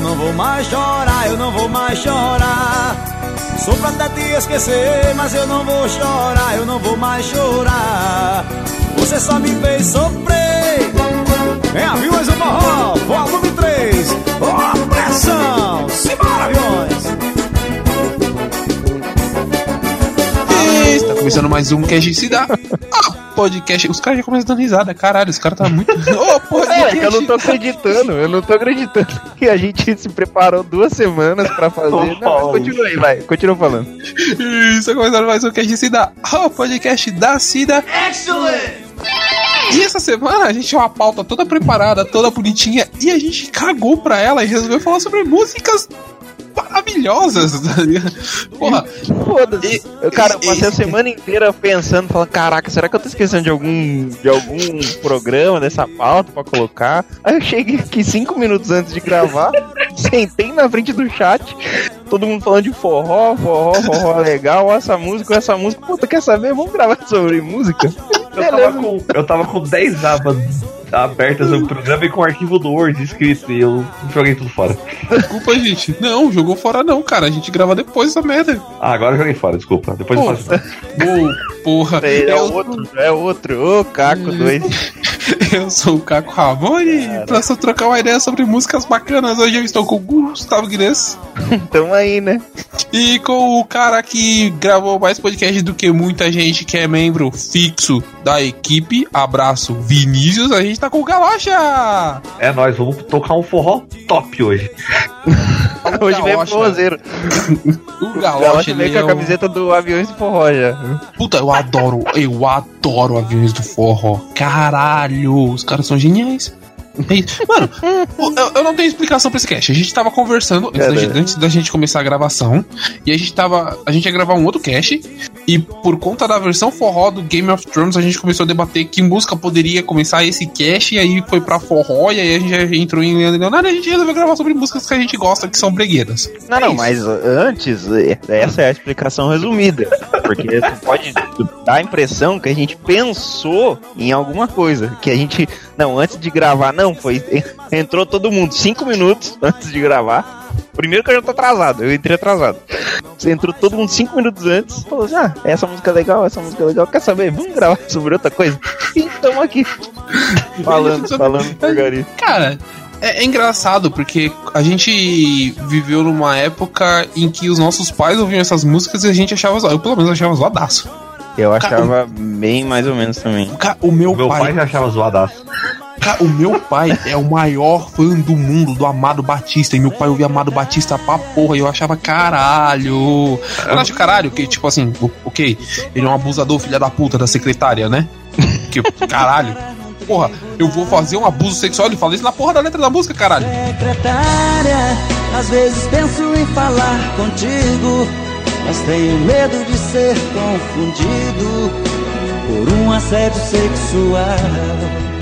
eu não vou mais chorar, eu não vou mais chorar. Sou pra até te esquecer, mas eu não vou chorar, eu não vou mais chorar. Você só me fez sofrer. É aviões do forró, volume 3. Ó, oh, pressão! Simbora, aviões! Está começando mais um Cast se dá. Ah, podcast. Os caras já começam dando risada. Caralho, os caras tá muito. Ô, oh, podcast. É, eu não tô acreditando. Eu não tô acreditando que a gente se preparou duas semanas pra fazer. Oh, não, continua aí, vai. Continua falando. Isso, começando mais um Cast se dá. Oh, podcast da Cida. Excellent! E essa semana a gente tinha uma pauta toda preparada, toda bonitinha, e a gente cagou pra ela e resolveu falar sobre músicas maravilhosas, tá? Porra, foda-se. Cara, eu passei a semana inteira pensando, falando, caraca, será que eu tô esquecendo de algum, de algum programa dessa pauta pra colocar? Aí eu cheguei aqui cinco minutos antes de gravar, sentei na frente do chat, todo mundo falando de forró, forró, forró legal, essa música, essa música. Puta, quer saber? Vamos gravar sobre música? Eu tava com, eu tava com 10 abas abertas no programa e com o arquivo do Word escrito e eu joguei tudo fora. Desculpa, gente. Não, jogou fora não, cara. A gente grava depois essa merda. Ah, agora eu joguei fora, desculpa. Depois Pô. eu faço. Ô, porra. É, é eu... outro, é outro. Ô, Caco 2. eu sou o Caco Ramone e pra só trocar uma ideia sobre músicas bacanas, hoje eu estou com o Gustavo Guinness. Tamo aí, né? E com o cara que gravou mais podcast do que muita gente que é membro fixo da equipe. Abraço, Vinícius. A gente tá com o Galocha! É, nós vamos tocar um forró top hoje. hoje vem forrozeiro. o Galocha vem com a é camiseta do Aviões do Forró já. Puta, eu adoro, eu adoro Aviões do Forró. Caralho, os caras são geniais. Mano, eu, eu, não tenho explicação pra esse cast. A gente tava conversando antes, da gente, antes, da gente, começar a gravação. E a gente tava. A gente ia gravar um outro cast. E por conta da versão forró do Game of Thrones, a gente começou a debater que música poderia começar esse cast. E aí foi pra forró. E aí a gente já entrou em Leonardo. E a gente resolveu gravar sobre músicas que a gente gosta, que são bregueiras. Não, é não, mas antes, essa é a explicação resumida. Porque pode dar a impressão que a gente pensou em alguma coisa. Que a gente. Não, antes de gravar, não, foi. Entrou todo mundo cinco minutos antes de gravar. Primeiro que eu já tô atrasado, eu entrei atrasado. Você entrou todo mundo cinco minutos antes, falou assim: ah, essa música é legal, essa música é legal, quer saber? Vamos gravar sobre outra coisa? E estamos aqui. falando, falando porcaria. Cara, é, é, engraçado porque a gente viveu numa época em que os nossos pais ouviam essas músicas e a gente achava Eu pelo menos achava zoadaço. Eu achava cara, bem mais ou menos também. Cara, o meu, meu pai, pai já achava zoadaço. Cara, o meu pai é o maior fã do mundo do Amado Batista. E meu pai ouvia Amado Batista pra porra. E eu achava caralho. Eu acho caralho que, tipo assim, ok, ele é um abusador, filha da puta da secretária, né? Que caralho. Porra, eu vou fazer um abuso sexual e falei isso na porra da letra da música, caralho. Secretária, às vezes penso em falar contigo, mas tenho medo de ser confundido por um assédio sexual.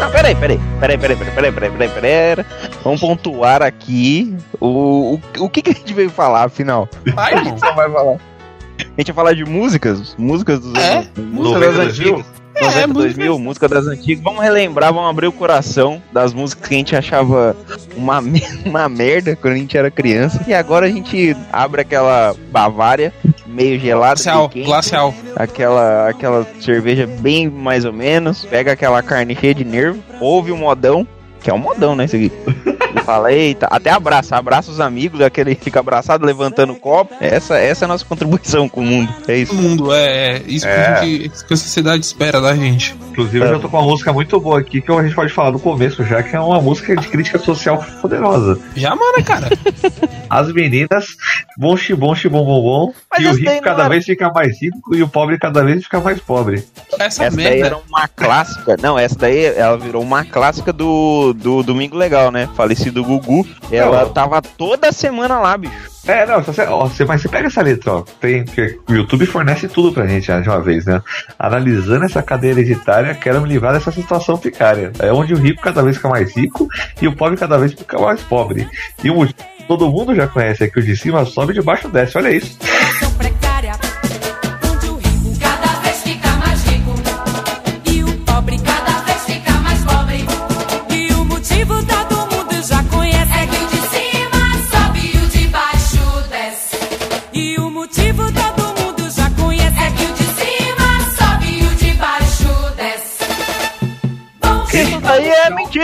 Não, peraí, peraí, peraí, peraí, peraí, peraí, peraí, peraí, peraí. Vamos pontuar aqui o, o, o que, que a gente veio falar, afinal. Vai, a gente só vai falar. A gente vai falar de músicas, músicas dos é? anos, músicas das antigas. É, 90, 2000, música das antigas. Vamos relembrar, vamos abrir o coração das músicas que a gente achava uma, uma merda quando a gente era criança. E agora a gente abre aquela Bavária meio gelada. Glacial, glacial. Aquela, aquela cerveja bem mais ou menos. Pega aquela carne cheia de nervo. Ouve o modão, que é um modão, né? Isso aqui. E fala, eita, até abraça, abraça os amigos, aquele fica abraçado levantando o copo. Essa, essa é a nossa contribuição com o mundo. É isso. O mundo, é, é isso é. Que, a gente, que a sociedade espera da gente. Inclusive, é. eu já tô com uma música muito boa aqui que a gente pode falar no começo já, que é uma música de crítica social poderosa. Já, mano, cara. As meninas, bom xibom, xibom, bom, bom, e o rico cada vez fica mais rico e o pobre cada vez fica mais pobre. Essa, essa daí era uma clássica. Não, essa daí ela virou uma clássica do, do Domingo Legal, né? Falecido Gugu. Ela não. tava toda semana lá, bicho. É, não, você, ó, você, mas você pega essa letra, ó. Tem, o YouTube fornece tudo pra gente já de uma vez, né? Analisando essa cadeia hereditária, quero me livrar dessa situação picária. É onde o rico cada vez fica mais rico e o pobre cada vez fica mais pobre. E o todo mundo já conhece é que o de cima sobe e de baixo desce. Olha isso.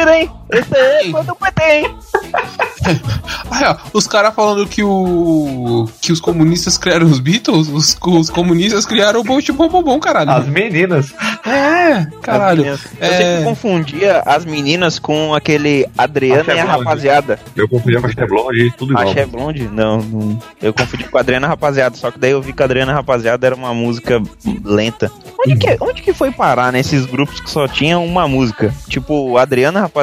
Esse é quando o PT, hein? Aí, ó, os caras falando que o. que os comunistas criaram os Beatles, os, os comunistas criaram o Bolt Bom Bom Bom, caralho. As meninas. É, caralho. Eu É. sempre confundia as meninas com aquele Adriana e a Blonde. rapaziada. Eu confundia com a Axé Blonde e tudo igual. Axé Blonde? Não, não. Eu confundi com a Adriana Rapaziada, só que daí eu vi que a Adriana Rapaziada era uma música lenta. Onde que, onde que foi parar nesses grupos que só tinham uma música? Tipo, Adriana Rapaziada,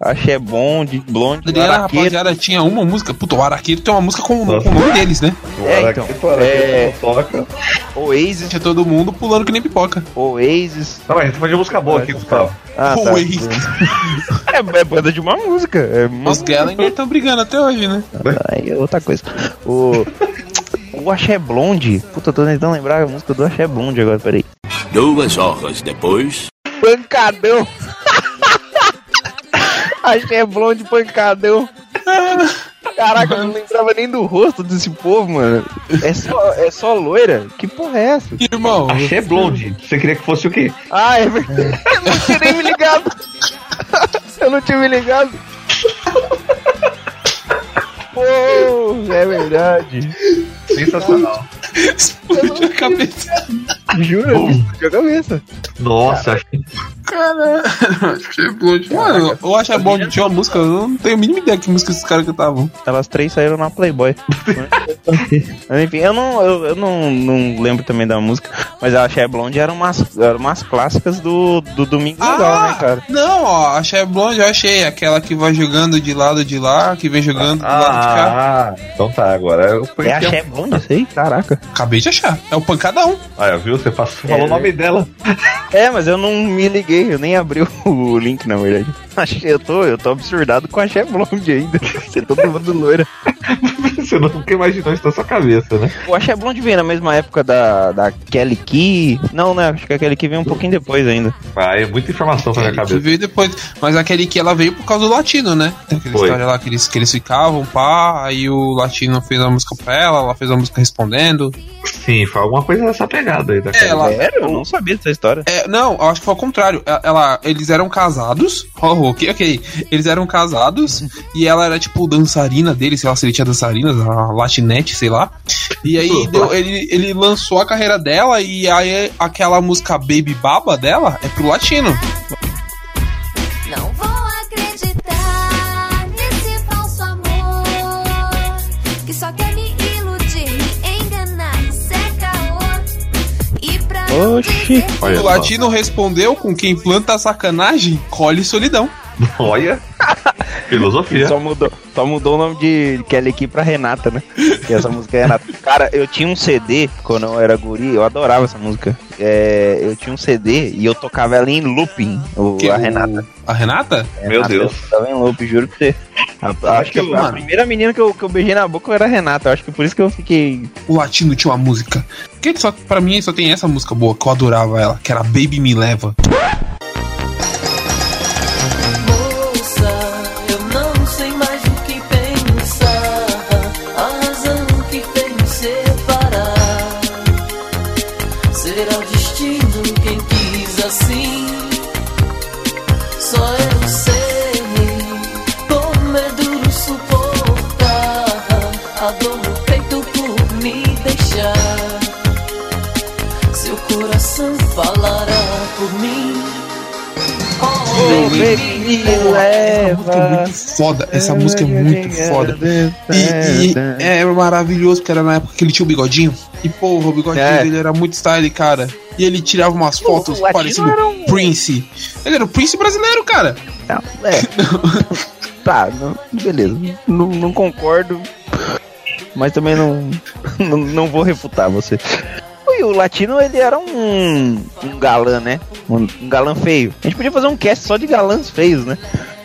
Axé Blonde, Blonde, Adriana, Araqueto. rapaziada, tinha uma música. Puta, o Araqueto tem uma música com, Nossa. com o nome deles, né? É, então, é- Toca. Oasis, Tinha todo mundo pulando que nem pipoca. Oasis. Não, mas a gente falou de música boa aqui, Gustavo. Ah, tá. Oasis. É, é banda de uma música. É uma Os Gallagher estão brigando até hoje, né? Aí é outra coisa. O. O Axé Blonde. Puta, eu tô tentando lembrar a música do Axé Blonde agora, peraí. Duas horas depois. Pancadão! Axé Blonde pancadão. Caraca, eu não lembrava nem do rosto desse povo, mano. É só, é só loira? Que porra é essa? Irmão, Axé Blonde. Você queria que fosse o quê? Ah, é verdade. Eu não tinha nem me ligado. Eu não tinha me ligado. Pô, é verdade. Sensacional. explodiu a cabeça. Juro, explodiu a cabeça. Nossa, Caralho, achei bom. Mano, eu acho bom de tinha uma música, eu não tenho a mínima ideia que música esses caras cantavam. Elas três saíram na Playboy. Mas, Enfim, eu não, eu, eu não, não lembro também da música, mas a Cher Blonde era umas, era umas clássicas do, do Domingo Legal, né, cara? Não, ó, a Cher Blonde eu achei, aquela que vai jogando de lado de lá, que vem jogando do lado de cá. Ah, então tá, agora eu fui É a. Cher Blonde, isso aí? Caraca. Acabei de achar, é o pancadão. Ah, viu? Você passou, falou É, o nome dela. É, mas eu não me liguei, eu nem abri o link, na verdade. Achei, eu tô, eu tô absurdado com a Cher Blonde ainda. Você todo mundo loira. Você nunca imaginou isso na sua cabeça, né? O Axé Blonde veio na mesma época da, da Kelly Key. Não, né? Acho que a Kelly Key veio um pouquinho depois ainda. Ah, é muita informação pra minha Que cabeça. veio depois. Mas aquele que ela veio por causa do latino, né? Tem aquela Foi. história lá que eles, que eles ficavam, pá, aí o latino fez a música pra ela, ela fez a música respondendo. Sim, foi alguma coisa dessa pegada aí da É, ela- Sério? Eu não sabia dessa história. É, não, eu acho que foi ao contrário. Ela, ela- eles eram casados. Oh, ok, ok. Eles eram casados e ela era tipo dançarina dele, sei lá se ele tinha dançarinas, a latinete, sei lá. E aí deu- ele, ele lançou a carreira dela e aí aquela música Baby Baba dela é pro latino. Oxi. o latino respondeu com quem planta sacanagem, colhe solidão. Olha. Filosofia. Só mudou, só mudou o nome de Kelly Key pra Renata, né? Que essa música é Renata. Cara, eu tinha um CD quando eu era guri, eu adorava essa música. É, eu tinha um CD e eu tocava ela em looping, o, Que a o- Renata. A Renata? Meu Renata, Deus. Eu tava em loop, juro pra você. A- acho que a, a Mano. primeira menina que eu, que eu beijei na boca era a Renata. Eu acho que por isso que eu fiquei. O latino tinha uma música. Que só, pra mim só tem essa música boa, que eu adorava ela, que era Baby Me Leva. Me Essa música é muito foda. Essa música é muito foda. E, e é maravilhoso, porque era na época que ele tinha o bigodinho. E porra, o bigodinho É. dele era muito style, cara. E ele tirava umas fotos parecidas era um- Prince. Ele era o Prince brasileiro, cara. Não, é. tá, não- beleza. Não, não concordo. Mas também não, não, não vou refutar você. E o latino, ele era um, um galã, né? Um, um galã feio. A gente podia fazer um cast só de galãs feios, né?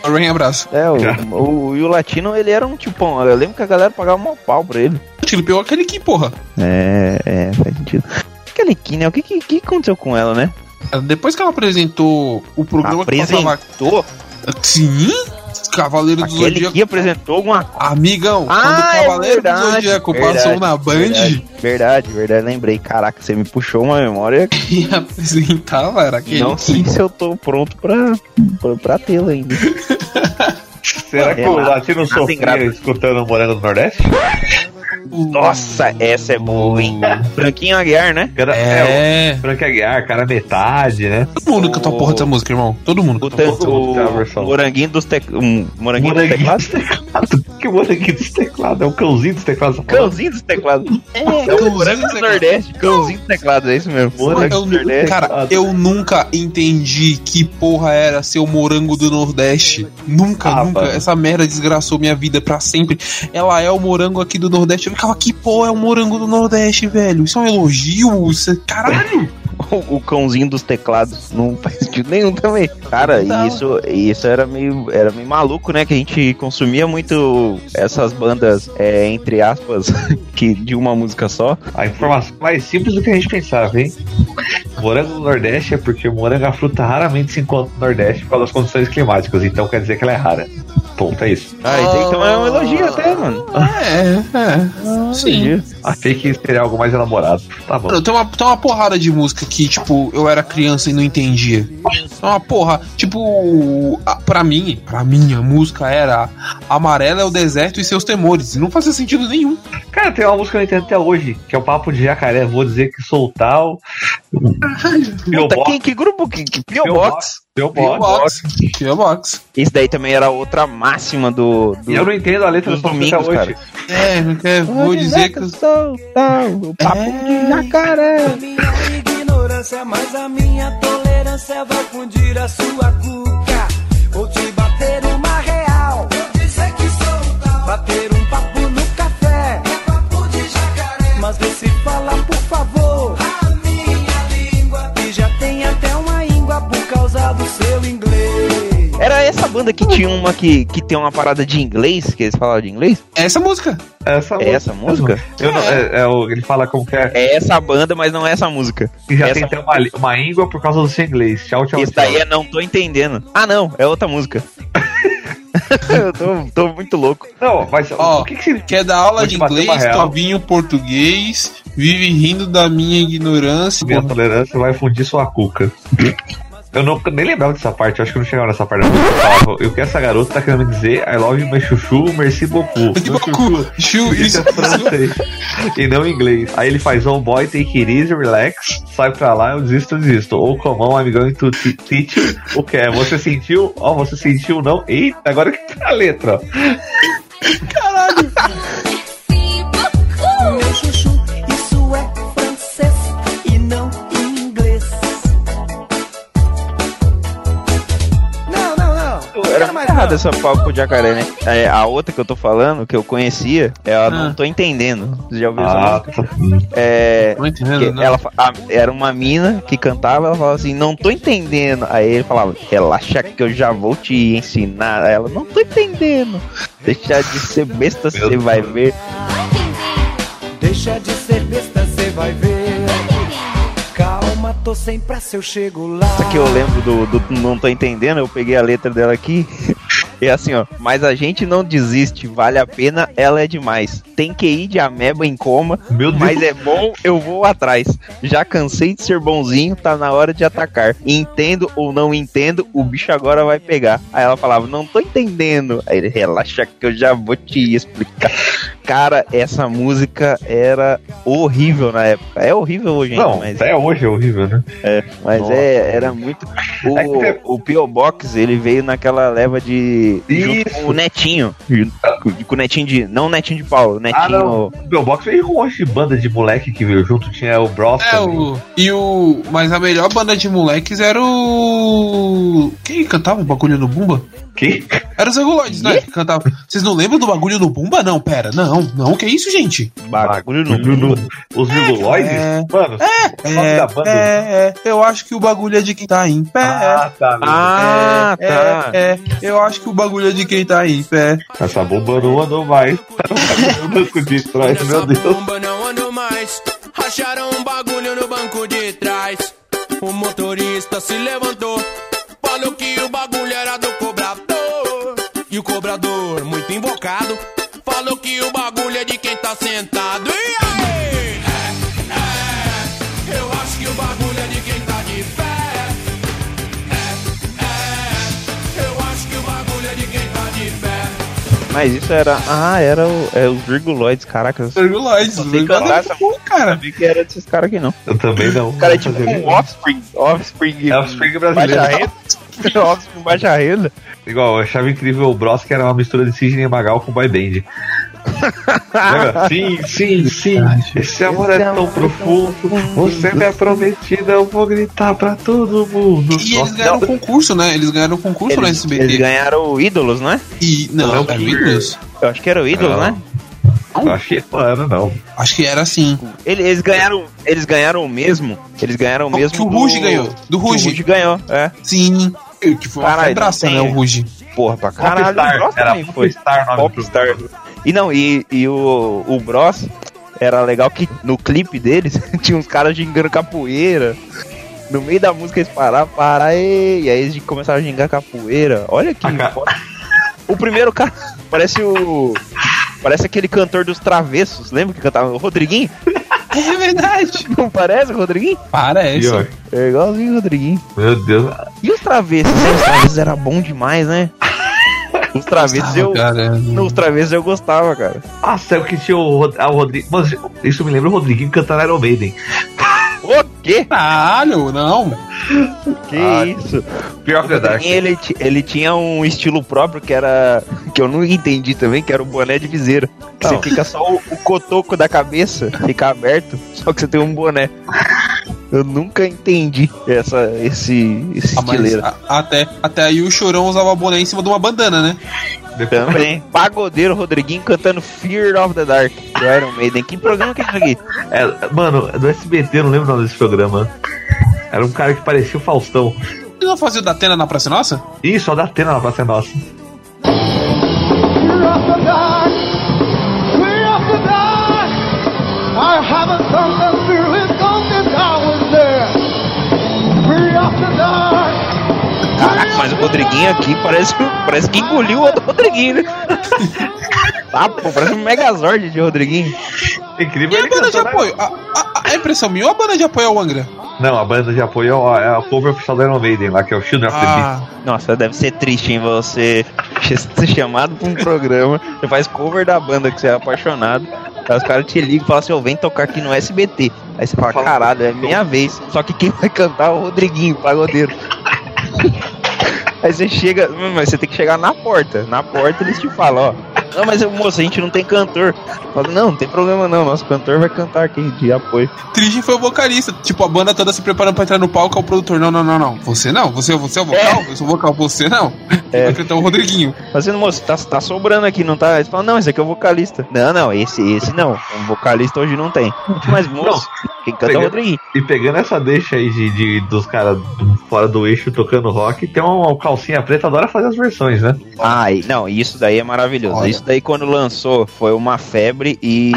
Rain abraço. É, o, o, e o latino, ele era um tipão. Eu lembro que a galera pagava um pau pra ele. Ele pegou aquele aqui, porra. É, é, faz sentido. Aquela aqui, né? O que, que, que aconteceu com ela, né? Depois que ela apresentou o programa que passava. Apresentou? Sim? Cavaleiro do Aquele Zodíaco. que apresentou alguma coisa. Amigão, quando o Ah, é Cavaleiro do verdade, Zodíaco verdade, passou na Band Verdade, verdade, verdade, lembrei. Caraca, você me puxou uma memória. e apresentava, era aquele. Não sei se eu tô pronto pra, pra, pra tê-la ainda. Será que o Latino sofria escutando o Morango do Nordeste? Nossa, essa é boa, hein? Franquinho Aguiar, né? Era, é, É. o Frank Aguiar, cara metade, né? Todo mundo cantou a porra dessa música, irmão. Todo mundo. O, mundo tem uma o versão. moranguinho dos tec... um, moranguinho dos Moranguinho teclados. dos teclados. Que moranguinho dos teclados? É o cãozinho dos teclados. Cãozinho dos teclados. É, o morango do Nordeste. Cãozinho dos teclados, é isso mesmo. Morango do Nordeste. cara, eu nunca entendi que porra era ser o morango do Nordeste. Nunca, Ah, nunca. mano. Essa merda desgraçou minha vida pra sempre. Ela é o morango aqui do Nordeste. Eu ficava, que porra é o morango do Nordeste, velho? Isso é um elogio? Isso é... Caralho! O, o cãozinho dos teclados não faz sentido nenhum também. Cara, Não. e isso, e isso era meio, era meio maluco, né? Que a gente consumia muito essas bandas, é, entre aspas, que de uma música só. A informação mais simples do que a gente pensava, hein? Morango do Nordeste é porque o morango é a fruta raramente se encontra no Nordeste por causa das condições climáticas, então quer dizer que ela é rara. Ponto, é isso. Ah, então é um elogio até, mano. É, é. Sim. Elogio. Achei que seria algo mais elaborado. Tá bom. Tem uma, tem uma porrada de música que, tipo, eu era criança e não entendia. É uma porra. Tipo, a- pra mim, pra mim, a música era Amarela é o deserto e seus temores. E não fazia sentido nenhum. Cara, tem uma música que eu não entendo até hoje, que é o Papo de Jacaré. Vou dizer que soltar o. Puta, quem, que grupo? Que, que P.O. Box? P.O. Box. P.O. Box. Isso daí também era outra máxima do. do E eu não entendo a letra dos do domingos, hoje. É, não quer, vou dizer que. o papo de jacaré. minha ignorância, mas a minha tolerância vai fundir a sua cuca. Seu inglês. Era essa banda que tinha uma que, que tem uma parada de inglês, que eles falavam de inglês? É essa música. Essa, É essa música? Eu não- é- é o- ele fala como que é. É essa banda, mas não é essa música. Que já essa tem até uma, uma íngua por causa do seu inglês. Tchau, tchau, Esse tchau. daí é Não Tô Entendendo. Ah, não, é outra música. Eu tô, tô muito louco. Não, mas Ó, o que que significa? Quer dar aula de inglês. Tovinho português, vive rindo da minha ignorância. Minha tolerância vai fundir sua cuca. Eu não, nem lembrava dessa parte, eu acho que não chegava nessa parte. Eu Eu que essa garota tá querendo me dizer I love meu chuchu, merci beaucoup. Tipo, Meu chuchu. Chu, Isso francês. e não em inglês. Aí ele faz oh boy, take it easy, relax, sai pra lá, eu desisto, eu desisto. Ou comão, I'm going to te- teach you. O que é? Você sentiu? Ó, você sentiu não? Eita, agora que tá a letra, ó. Essa papo de jacaré, né? É, a outra que eu tô falando, que eu conhecia, é a Não Ah. Tô Entendendo. Você já ouviu essa Ah, música? tá. É. Não entendendo, que não. ela, a- era uma mina que cantava, ela falava assim, não tô entendendo. Aí ele falava, relaxa que eu já vou te ensinar. Aí ela, não tô entendendo. Deixa de ser besta, você vai ver. Deixa de ser besta, cê vai ver. Tô sem pressa, eu chego lá. Só que eu lembro do, do Não Tô Entendendo, eu peguei a letra dela aqui. E é assim, ó. Mas a gente não desiste, vale a pena, ela é demais. Tem que ir de ameba em coma, Meu Deus. mas é bom, eu vou atrás. Já cansei de ser bonzinho, tá na hora de atacar. Entendo ou não entendo, o bicho agora vai pegar. Aí ela falava, não tô entendendo. Aí ele, relaxa que eu já vou te explicar. Cara, essa música era horrível na época. É horrível hoje ainda, Não, mas até hoje é horrível, né? é, mas Nossa. é, era muito. O, É que tem- o P.O. Box, ele veio naquela leva de. Isso. com o Netinho. Com o Netinho de. Não o Netinho de Paulo, o Netinho. Ah, não. O meu box veio com um monte de banda de moleque que veio junto. Tinha o Bros. É, o. E o. Mas a melhor banda de moleques era o. Quem cantava o bagulho no Bumba? Que? Era os Reguloides, né? Que cantava. Vocês não lembram do bagulho no Bumba? Não, pera. Não, não, que isso, gente? Bagulho no. no, Os virguloides? é. Mano, o nome É, da banda. é, é, eu acho que o bagulho é de quem tá em pé. Ah, tá. Ah, é, tá. é, é, eu acho que o bagulho é de quem tá em pé. Essa bomba não andou mais. no banco de trás, meu Deus. bomba não andou mais. Racharam um bagulho no banco de trás. O motorista se levantou. Falou que o bagulho era do cobrador. E E o cobrador, muito invocado, falou que o bagulho é de quem tá sentado. E Mas isso era. Ah, era o, é, os virguloides, caraca. Eu Virguloides, sei virguloides é bom, cara. sabia que era desses caras aqui não. Eu também não. O cara é tipo um offspring. Offspring. É Offspring brasileiro. Baixa renda. offspring baixa renda. Igual, eu achava incrível o Bros, que era uma mistura de Sidney Magal com boy band. Sim, sim, sim. Esse amor é tão profundo. Você é minha prometida, eu vou gritar pra todo mundo. E eles Nossa, ganharam um não, concurso, né? Eles ganharam um concurso na Eles, SBT. eles ganharam o Ídolos, não é? E, não, Não, era que- Windows? Eu acho que era o Ídolos, Não. né? eu achei claro, não. Acho que era assim. Ele- Eles ganharam, eles ganharam o mesmo. Eles ganharam o mesmo. que o Ruge ganhou. Do que o Ruge. Ruge ganhou, é. Sim. Que foi uma Caralho, febraça, não né? O Ruge. Porra, pra caralho. o Popstar, era. Popstar o Popstar. E não, e, e o, o Bros era legal que no clipe deles tinha uns caras gingando capoeira. No meio da música eles pararam, para e, e aí eles começaram a gingar capoeira. Olha que Ah. O primeiro cara parece o. Parece aquele cantor dos travessos, lembra que cantava o Rodriguinho? É verdade. Não parece o Rodriguinho? Parece. É igualzinho o Rodriguinho. Meu Deus. E os travessos? Os travessos era bom demais, né? Os travessos eu. Cara, Os travessos eu gostava, cara. Nossa, é o que tinha o, Rod- ah, o Rodrigo. Mas isso me lembra o Rodriguinho cantando Iron Maiden. O quê? Caralho, não. Que Ah, isso? Pior que o Dark. Ele, ele tinha um estilo próprio que era. que eu não entendi também, que era o boné de viseira. Que Não. você fica só o, o cotoco da cabeça, fica aberto, só que você tem um boné. Eu nunca entendi essa, esse, esse Ah, a- até, até aí o Chorão usava boné em cima de uma bandana, né? Também. Pagodeiro Rodriguinho cantando Fear of the Dark do Iron Maiden. Que programa que é isso aqui? É, mano, do SBT, eu não lembro o nome desse programa. Era um cara que parecia o Faustão. Ele não fazia o da Atena na Praça Nossa? Ih, só da Atena na Praça Nossa. Caraca, mas o Rodriguinho aqui parece, parece que engoliu o outro Rodriguinho, né? Tá, pô, parece um Megazord de Rodriguinho. Incrível E a banda de apoio? A, a, a impressão minha ou a banda de apoio é o Angra? Não, a banda de apoio é a- é a cover oficial da Iron Maiden lá, que é o Children of the Beast. Ah, Nossa, deve ser triste, hein? Você ser chamado pra um programa, você faz cover da banda que você é apaixonado, aí os caras te ligam e falam assim: Ô, vem tocar aqui no SBT. Aí você fala: caralho, é minha vez. Só que quem vai cantar é o Rodriguinho, o pagodeiro. Aí você chega, mas você tem que chegar na porta. Na porta eles te falam: Ó, não, mas moço, a gente não tem cantor. Fala, não, não tem problema não, nosso cantor vai cantar aqui de apoio. Triste foi o vocalista. Tipo, a banda toda se preparando pra entrar no palco, é o produtor. Não, não, não, não. Você não? Você, você é o vocal? Eu sou o vocal, você não? É. Vai cantar o Rodriguinho. Fazendo, moço, tá, tá sobrando aqui, não tá? Eles falam, não, esse aqui é o vocalista. Não, não, esse, esse não. O vocalista hoje não tem. Mas, moço, quem canta é o Pega- Rodriguinho. E pegando essa deixa aí de, de- dos caras fora do eixo tocando rock, tem uma, uma calcinha preta, adora fazer as versões, né? Ah, e- não, isso daí é maravilhoso. Olha. Isso daí quando lançou foi uma febre e,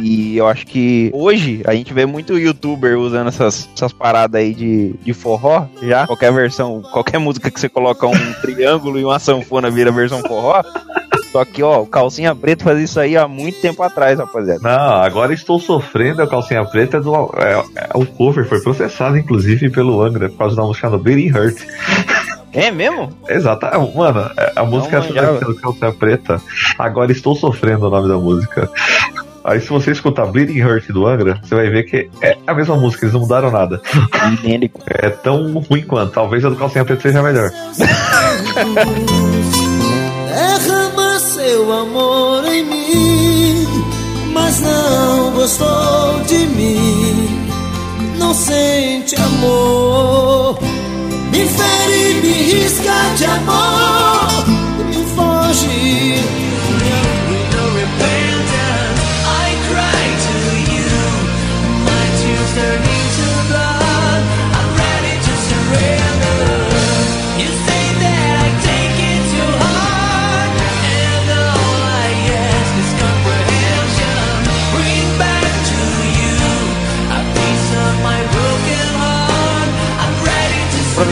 e eu acho que hoje a gente vê muito youtuber usando essas, essas paradas aí de, de forró já. Qualquer versão, qualquer música que você coloca um triângulo e uma sanfona vira versão forró. Só que, ó, o calcinha preta fazia isso aí há muito tempo atrás, rapaziada. Não, agora estou sofrendo a calcinha preta do. É, é, o cover foi processado, inclusive, pelo Angra, por causa da música do Bleeding Hurt. É mesmo? Exato, é, mano, é, a música manjava. do calcinha preta. Agora estou sofrendo o nome da música. Aí se você escutar Bleeding Hurt do Angra, você vai ver que é a mesma música, eles não mudaram nada. É tão ruim quanto, talvez a do calcinha preta seja melhor. Derrama seu amor em mim, mas não gostou de mim. Não sente amor, me fere, me risca de amor, me foge.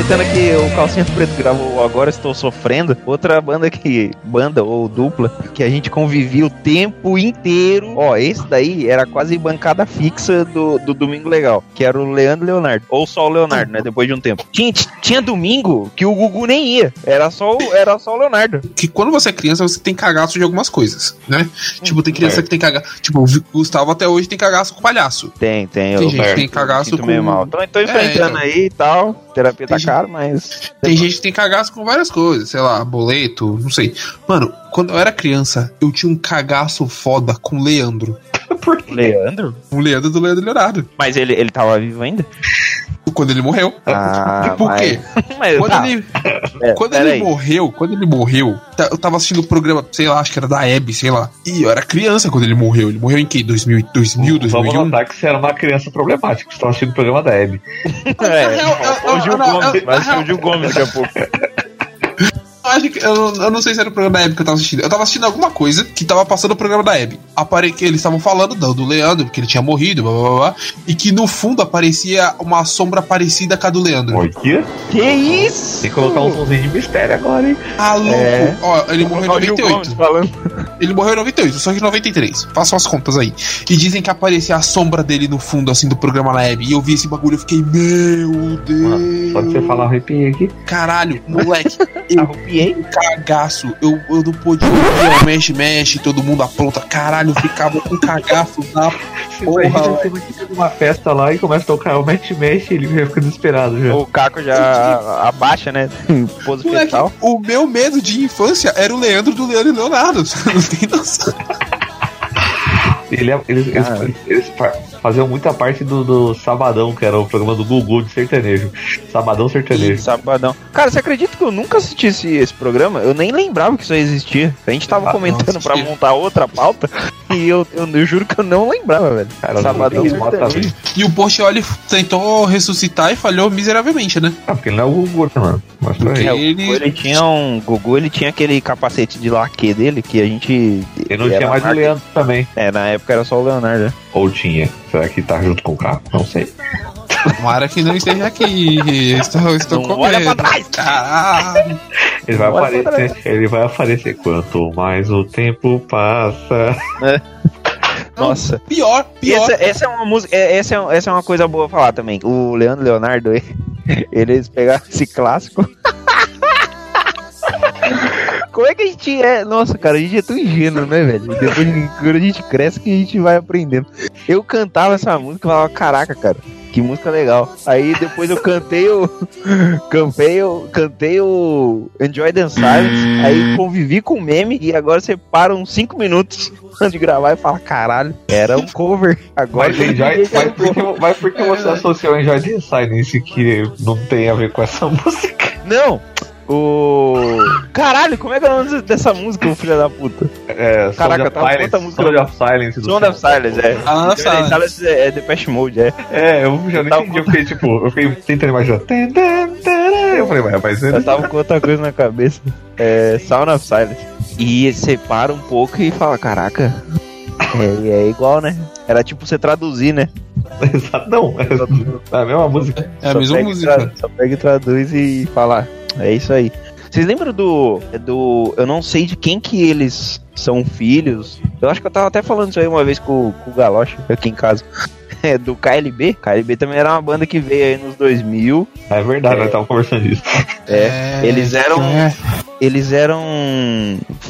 Aproveitando que o Calcinha Preto gravou Agora Estou Sofrendo, outra banda que, banda ou dupla, que a gente convivia o tempo inteiro. Ó, esse daí era quase bancada fixa do, do Domingo Legal, que era o Leandro e Leonardo. Ou só o Leonardo, né? Depois de um tempo. Tinha, tinha domingo que o Gugu nem ia. Era só, o- era só o Leonardo. Que quando você é criança, você tem cagaço de algumas coisas, né? Tipo, tem criança que tem cagaço. Tipo, o Gustavo até hoje tem cagaço com palhaço. Tem, tem. Tem eu- gente que tem cagaço com- meio mal. Tô, tô enfrentando então. aí e tal. Terapia tá Tem caro, mas. Tem gente que tem cagaço com várias coisas, sei lá, boleto, não sei. Mano, quando eu era criança, eu tinha um cagaço foda com o Leandro. Leandro? O Leandro do Leandro Leonardo. Mas ele, ele tava vivo ainda? Quando ele morreu. Ah, Por mas- quê? Mas, Quando tá. ele, É, quando ele aí. morreu, quando ele morreu, tá- eu tava assistindo o programa, sei lá, acho que era da Hebe, sei lá. E eu era criança quando ele morreu. Ele morreu em que? 2000, 2000 Vamos 2001? notar que você era uma criança problemática. Você estava assistindo o programa da Hebe. É, o Gil eu- eu- Gomes, vai ser o Gil Gomes daqui a pouco. Eu acho que- eu, eu não sei se era o programa da Hebe que eu tava assistindo. Eu tava assistindo alguma coisa que tava passando o programa da Hebe. Apare que eles estavam falando do, do Leandro, porque ele tinha morrido, blá, blá, blá, blá, e que no fundo aparecia uma sombra parecida com a do Leandro. Oi, que? Que isso? Tem que colocar um somzinho de mistério agora, hein? Ah, louco! É. Ó, ele morreu em Olha o Gil Gomes 98. falando. Ele morreu em 98, só que em 93. Façam as contas aí. E dizem que aparecia a sombra dele no fundo, assim, do programa da Hebe. E eu vi esse bagulho, eu fiquei, meu Deus! Só que você falar arrepiei aqui. Caralho, moleque, eu Arrupiei. cagaço. Eu, eu não podia ouvir o mexe, mexe, todo mundo apronta. Caralho, eu ficava com cagaço na Porra, você vai ficar numa festa lá e começa a tocar o match mexe ele fica desesperado já. O Caco já abaixa, né? Pose Moleque, fetal. o meu medo de infância era o Leandro do Leandro e Leonardo. Você não tem noção. Ele, é- eles, eles, Cara. eles faziam muita parte do, do Sabadão, que era o programa do Gugu de sertanejo. Sabadão sertanejo. Sabadão. Cara, você acredita que eu nunca assisti esse, esse programa? Eu nem lembrava que isso existia. A gente tava Ah, comentando assistia. montar outra pauta e eu, eu, eu juro que eu não lembrava, velho. Cara, Sabadão sertanejo. E o Portioli tentou ressuscitar e falhou miseravelmente, né? Ah, porque ele não é o Gugu, né, mano? Mas por aí. É, Ele- ele tinha um. Gugu, ele tinha aquele capacete de laque dele que a gente. Ele não tinha mais o Leandro também. É, na época era só o Leonardo. né? Ou tinha? Será que tá junto com o carro? Não sei. Tomara que não esteja aqui. Estou, estou Não com olha medo. pra trás. Caralho. Ele vai Olha aparecer. Ele vai aparecer quanto mais o tempo passa. Nossa. Pior, pior. Essa, essa é uma música. é- Essa é, essa é uma coisa boa falar também. O Leandro Leonardo, eles pegaram esse clássico. Como é que a gente é? Nossa, cara, a gente é tão ingênuo, né, velho? Depois, quando a gente cresce, que a gente vai aprendendo. Eu cantava essa música e falava, caraca, cara, que música legal. Aí depois eu cantei o. Cantei o. Cantei o Enjoy the Silence. Aí convivi com o meme e agora você para uns 5 minutos antes de gravar e fala, caralho, era um cover. Agora Mas, Enjoy, mas, um por cover. que, mas por que você associou o Enjoy the Silence que não tem a ver com essa música? Não! O. Caralho, como é que é o nome dessa música, filho da puta? É, Caraca, Silence, outra música. Sound of Silence. Sound of Silence, é. Ah, Sound of Silence é, é Depeche Mode, é. É, eu já não Tava entendi. Eu fiquei tipo, eu fiquei tentando imaginar. Eu falei, mas, mas Eu tava com outra coisa na cabeça. É Sound of Silence. E você para um pouco e fala, caraca. É, é igual, né? Era tipo você traduzir, né? Exato, não. É a mesma música. É a mesma música. Só pega e traduz e fala, é isso aí. Vocês lembram do. do. Eu não sei de quem que eles são filhos. Eu acho que eu tava até falando isso aí uma vez com, com o Galocha aqui em casa. É, do KLB. KLB também era uma banda que veio aí nos 2000. É verdade, nós tava conversando disso. É, eles eram. é. Eles eram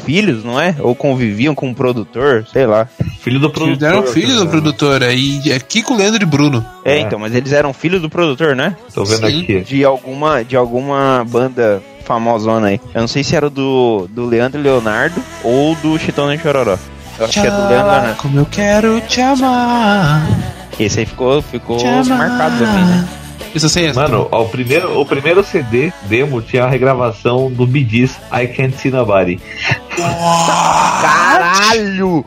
filhos, não é? Ou conviviam com um produtor, sei lá. Filho do Eles produtor. eram filhos do produtor aí. É Kiko, Leandro e Bruno. É, É. então, mas eles eram filhos do produtor, né? Tô vendo Sim. aqui. De alguma, de alguma banda famosona aí. Eu não sei se era do, do Leandro e Leonardo ou do Chitão e Chororó. Eu acho que é do Leandro e Leonardo. Como eu quero te amar. Esse aí ficou, ficou marcado também, né? Isso essa. Mano, ó, o primeiro, o primeiro CD demo tinha a regravação do Gees, I Can't See Nobody. Caralho!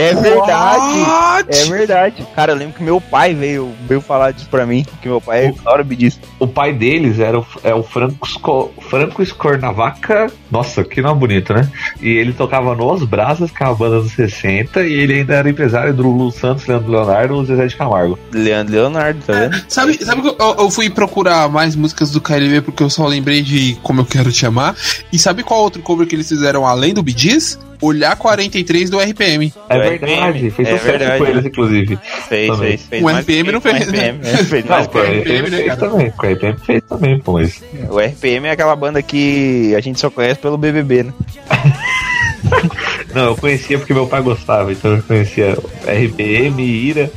É verdade. What? É verdade. Cara, eu lembro que meu pai veio, veio falar disso pra mim, que meu pai adora disso. O pai deles era o, é o Franco, Sco- Franco Scornavaca. Nossa, que nome bonito, né? E ele tocava no Os Brasas, que é uma banda dos 60, e ele ainda era empresário do Lulu Santos, Leandro Leonardo e o Zezé de Camargo. Leandro Leonardo, tá vendo? Sabe, sabe que eu, eu fui procurar mais músicas do KLB porque eu só lembrei de Como Eu Quero Te Amar. E sabe qual outro cover que eles fizeram além do Gees? Olhar 43 do RPM. É Do verdade, RPM. fez É sucesso verdade. com eles, inclusive. Fez, Também. fez, fez. O RPM não fez, né? RPM, é, fez Não, o RPM né, fez também. O RPM fez também, pô, mas. O RPM é aquela banda que a gente só conhece pelo BBB, né? Não, eu conhecia porque meu pai gostava, então eu conhecia RPM, Ira.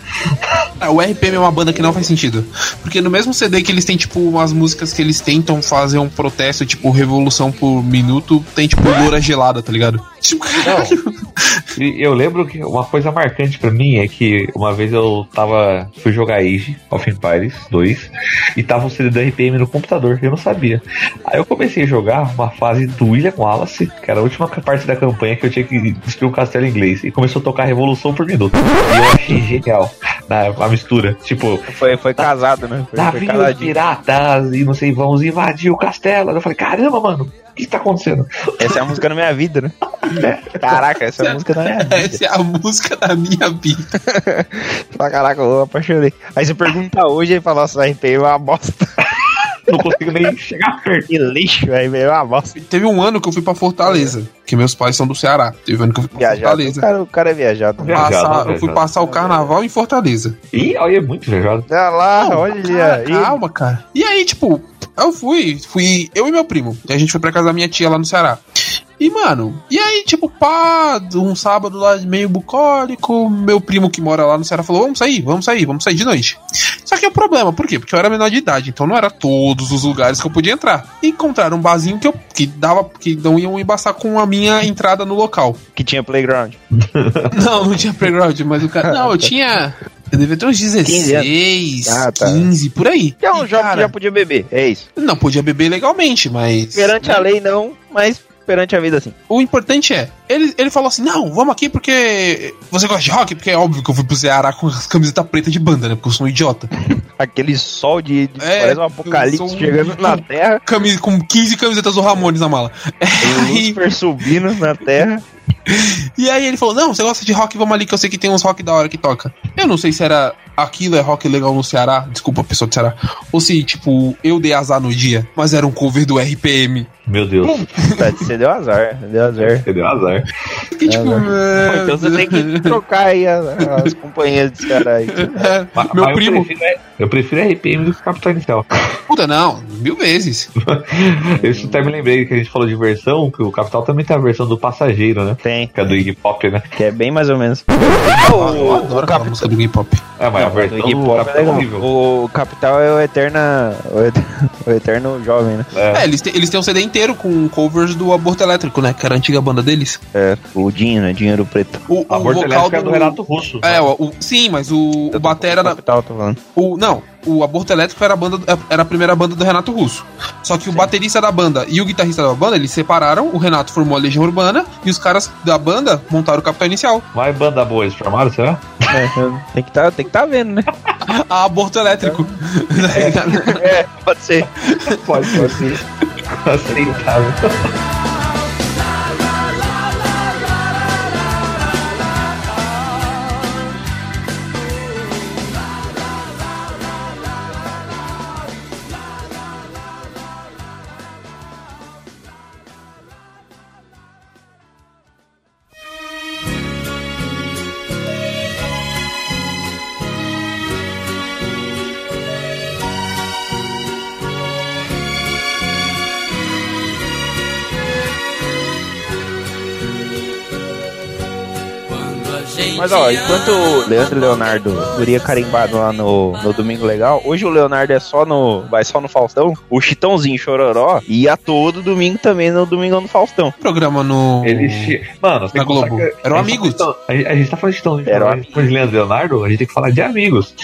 Ah, o RPM é uma banda que não faz sentido. Porque no mesmo CD que eles têm, tipo, umas músicas que eles tentam fazer um protesto, tipo, revolução por minuto, tem, tipo, loura gelada, tá ligado? Tipo, caralho. E eu lembro que uma coisa marcante pra mim é que uma vez eu tava. fui jogar Age of Empires 2 e tava um CD do RPM no computador, eu não sabia. Aí eu comecei a jogar uma fase do William Wallace, que era a última parte da campanha que eu tinha que destruir um castelo inglês, e começou a tocar Revolução por minuto. E eu achei genial na, a mistura. Tipo, Foi, foi casado, né? Foi, foi navios casadinho. piratas e não sei, vamos invadir o castelo. Eu falei, caramba, mano, o que tá acontecendo? Essa é a música da minha vida, né? Caraca, essa é a música da minha vida. Essa é a música da minha vida. Caraca, eu apaixonei. Aí você pergunta hoje e fala, nossa, RPM é uma bosta. Não consigo nem chegar perto. Que lixo, RPM é uma bosta. Teve um ano que eu fui pra Fortaleza, que meus pais são do Ceará. Teve um ano que eu fui pra Viajado. O Fortaleza. cara, o cara é viajado. Viajado, Passar- eu viajado. fui passar o carnaval em Fortaleza. Ih, olha, é muito viajado. Olha lá, olha Cara, aí. calma, cara. E aí, tipo, eu fui, fui eu e meu primo. E a gente foi pra casa da minha tia lá no Ceará. E, mano, e aí, tipo, pá, um sábado lá meio bucólico, meu primo que mora lá no Ceará falou: vamos sair, vamos sair, vamos sair de noite. Só que o problema, por quê? Porque eu era menor de idade, então não era todos os lugares que eu podia entrar. E encontraram um barzinho que eu que dava, que não iam embaçar com a minha entrada no local. Que tinha playground. Não, não tinha playground, mas o cara. Não, eu tinha. Eu devia ter uns 16, Ah, tá. 15, por aí. Que é um E, jogo que cara, já podia beber, é isso. Não podia beber legalmente, mas. Perante a lei não, mas perante a vida sim. O importante é, ele, ele falou assim: não, vamos aqui porque você gosta de rock, porque é óbvio que eu fui pro Ceará com as camiseta preta de banda, né? Porque eu sou um idiota. Aquele sol de, de- É, parece um apocalipse um- chegando na Terra, Cami- com 15 camisetas do Ramones na mala. Aí- Lucifer subindo na Terra. E aí ele falou: Não, você gosta de rock, vamos ali que eu sei que tem uns rock da hora que toca. Eu não sei se era aquilo é rock legal no Ceará, desculpa, pessoa do Ceará. Ou se, tipo, eu dei azar no dia, mas era um cover do RPM. Meu Deus. Você deu azar, deu azar. Você deu azar. Fiquei tipo. Pô, Então você tem que trocar aí as, as companhias desse cara aí. É, meu mas primo. Eu prefiro, eu prefiro RPM do que Capital Inicial. Puta, não, mil vezes. Isso até me lembrei que a gente falou de versão, que o Capital também tem a versão do Passageiro, né? Tem, Que é do Iggy Pop, né? que é bem mais ou menos. Eu adoro aquela música do Gay Pop. É, mas a O versão Iggy do Pop é Capital é horrível. O Capital é o Eterna. O et- o Eterno Jovem, né? É, eles, têm- eles têm um CD inteiro com covers do Aborto Elétrico, né? Que era a antiga banda deles. É, o Dinho, né? Dinheiro Preto. O, A o Bordo vocal Elétrica é do Renato Russo. É, o, o- sim, mas o, o Batera. O da- Capital, tô falando. O, não, o Aborto Elétrico era a, banda, era a primeira banda do Renato Russo. Só que o baterista da banda e o guitarrista da banda, eles separaram, o Renato formou a Legião Urbana e os caras da banda montaram o Capital Inicial. Mas banda boa, eles formaram, será? É, tem que tá, tem que tá vendo, né? A Aborto Elétrico. É, pode ser. Pode, pode ser. Aceitável. Mas ó, enquanto o Leandro e Leonardo guria carimbado lá no, no Domingo Legal, hoje o Leonardo é só no. vai só no Faustão, o Chitãozinho Chororó ia todo domingo também no Domingão do Faustão. Programa no. Eles. Mano, você Na tem que Globo. que Eram amigos. tá falando- A gente, a gente tá falando de Tão, Eram a gente tá falando de Leandro e Leonardo, a gente tem que falar de amigos.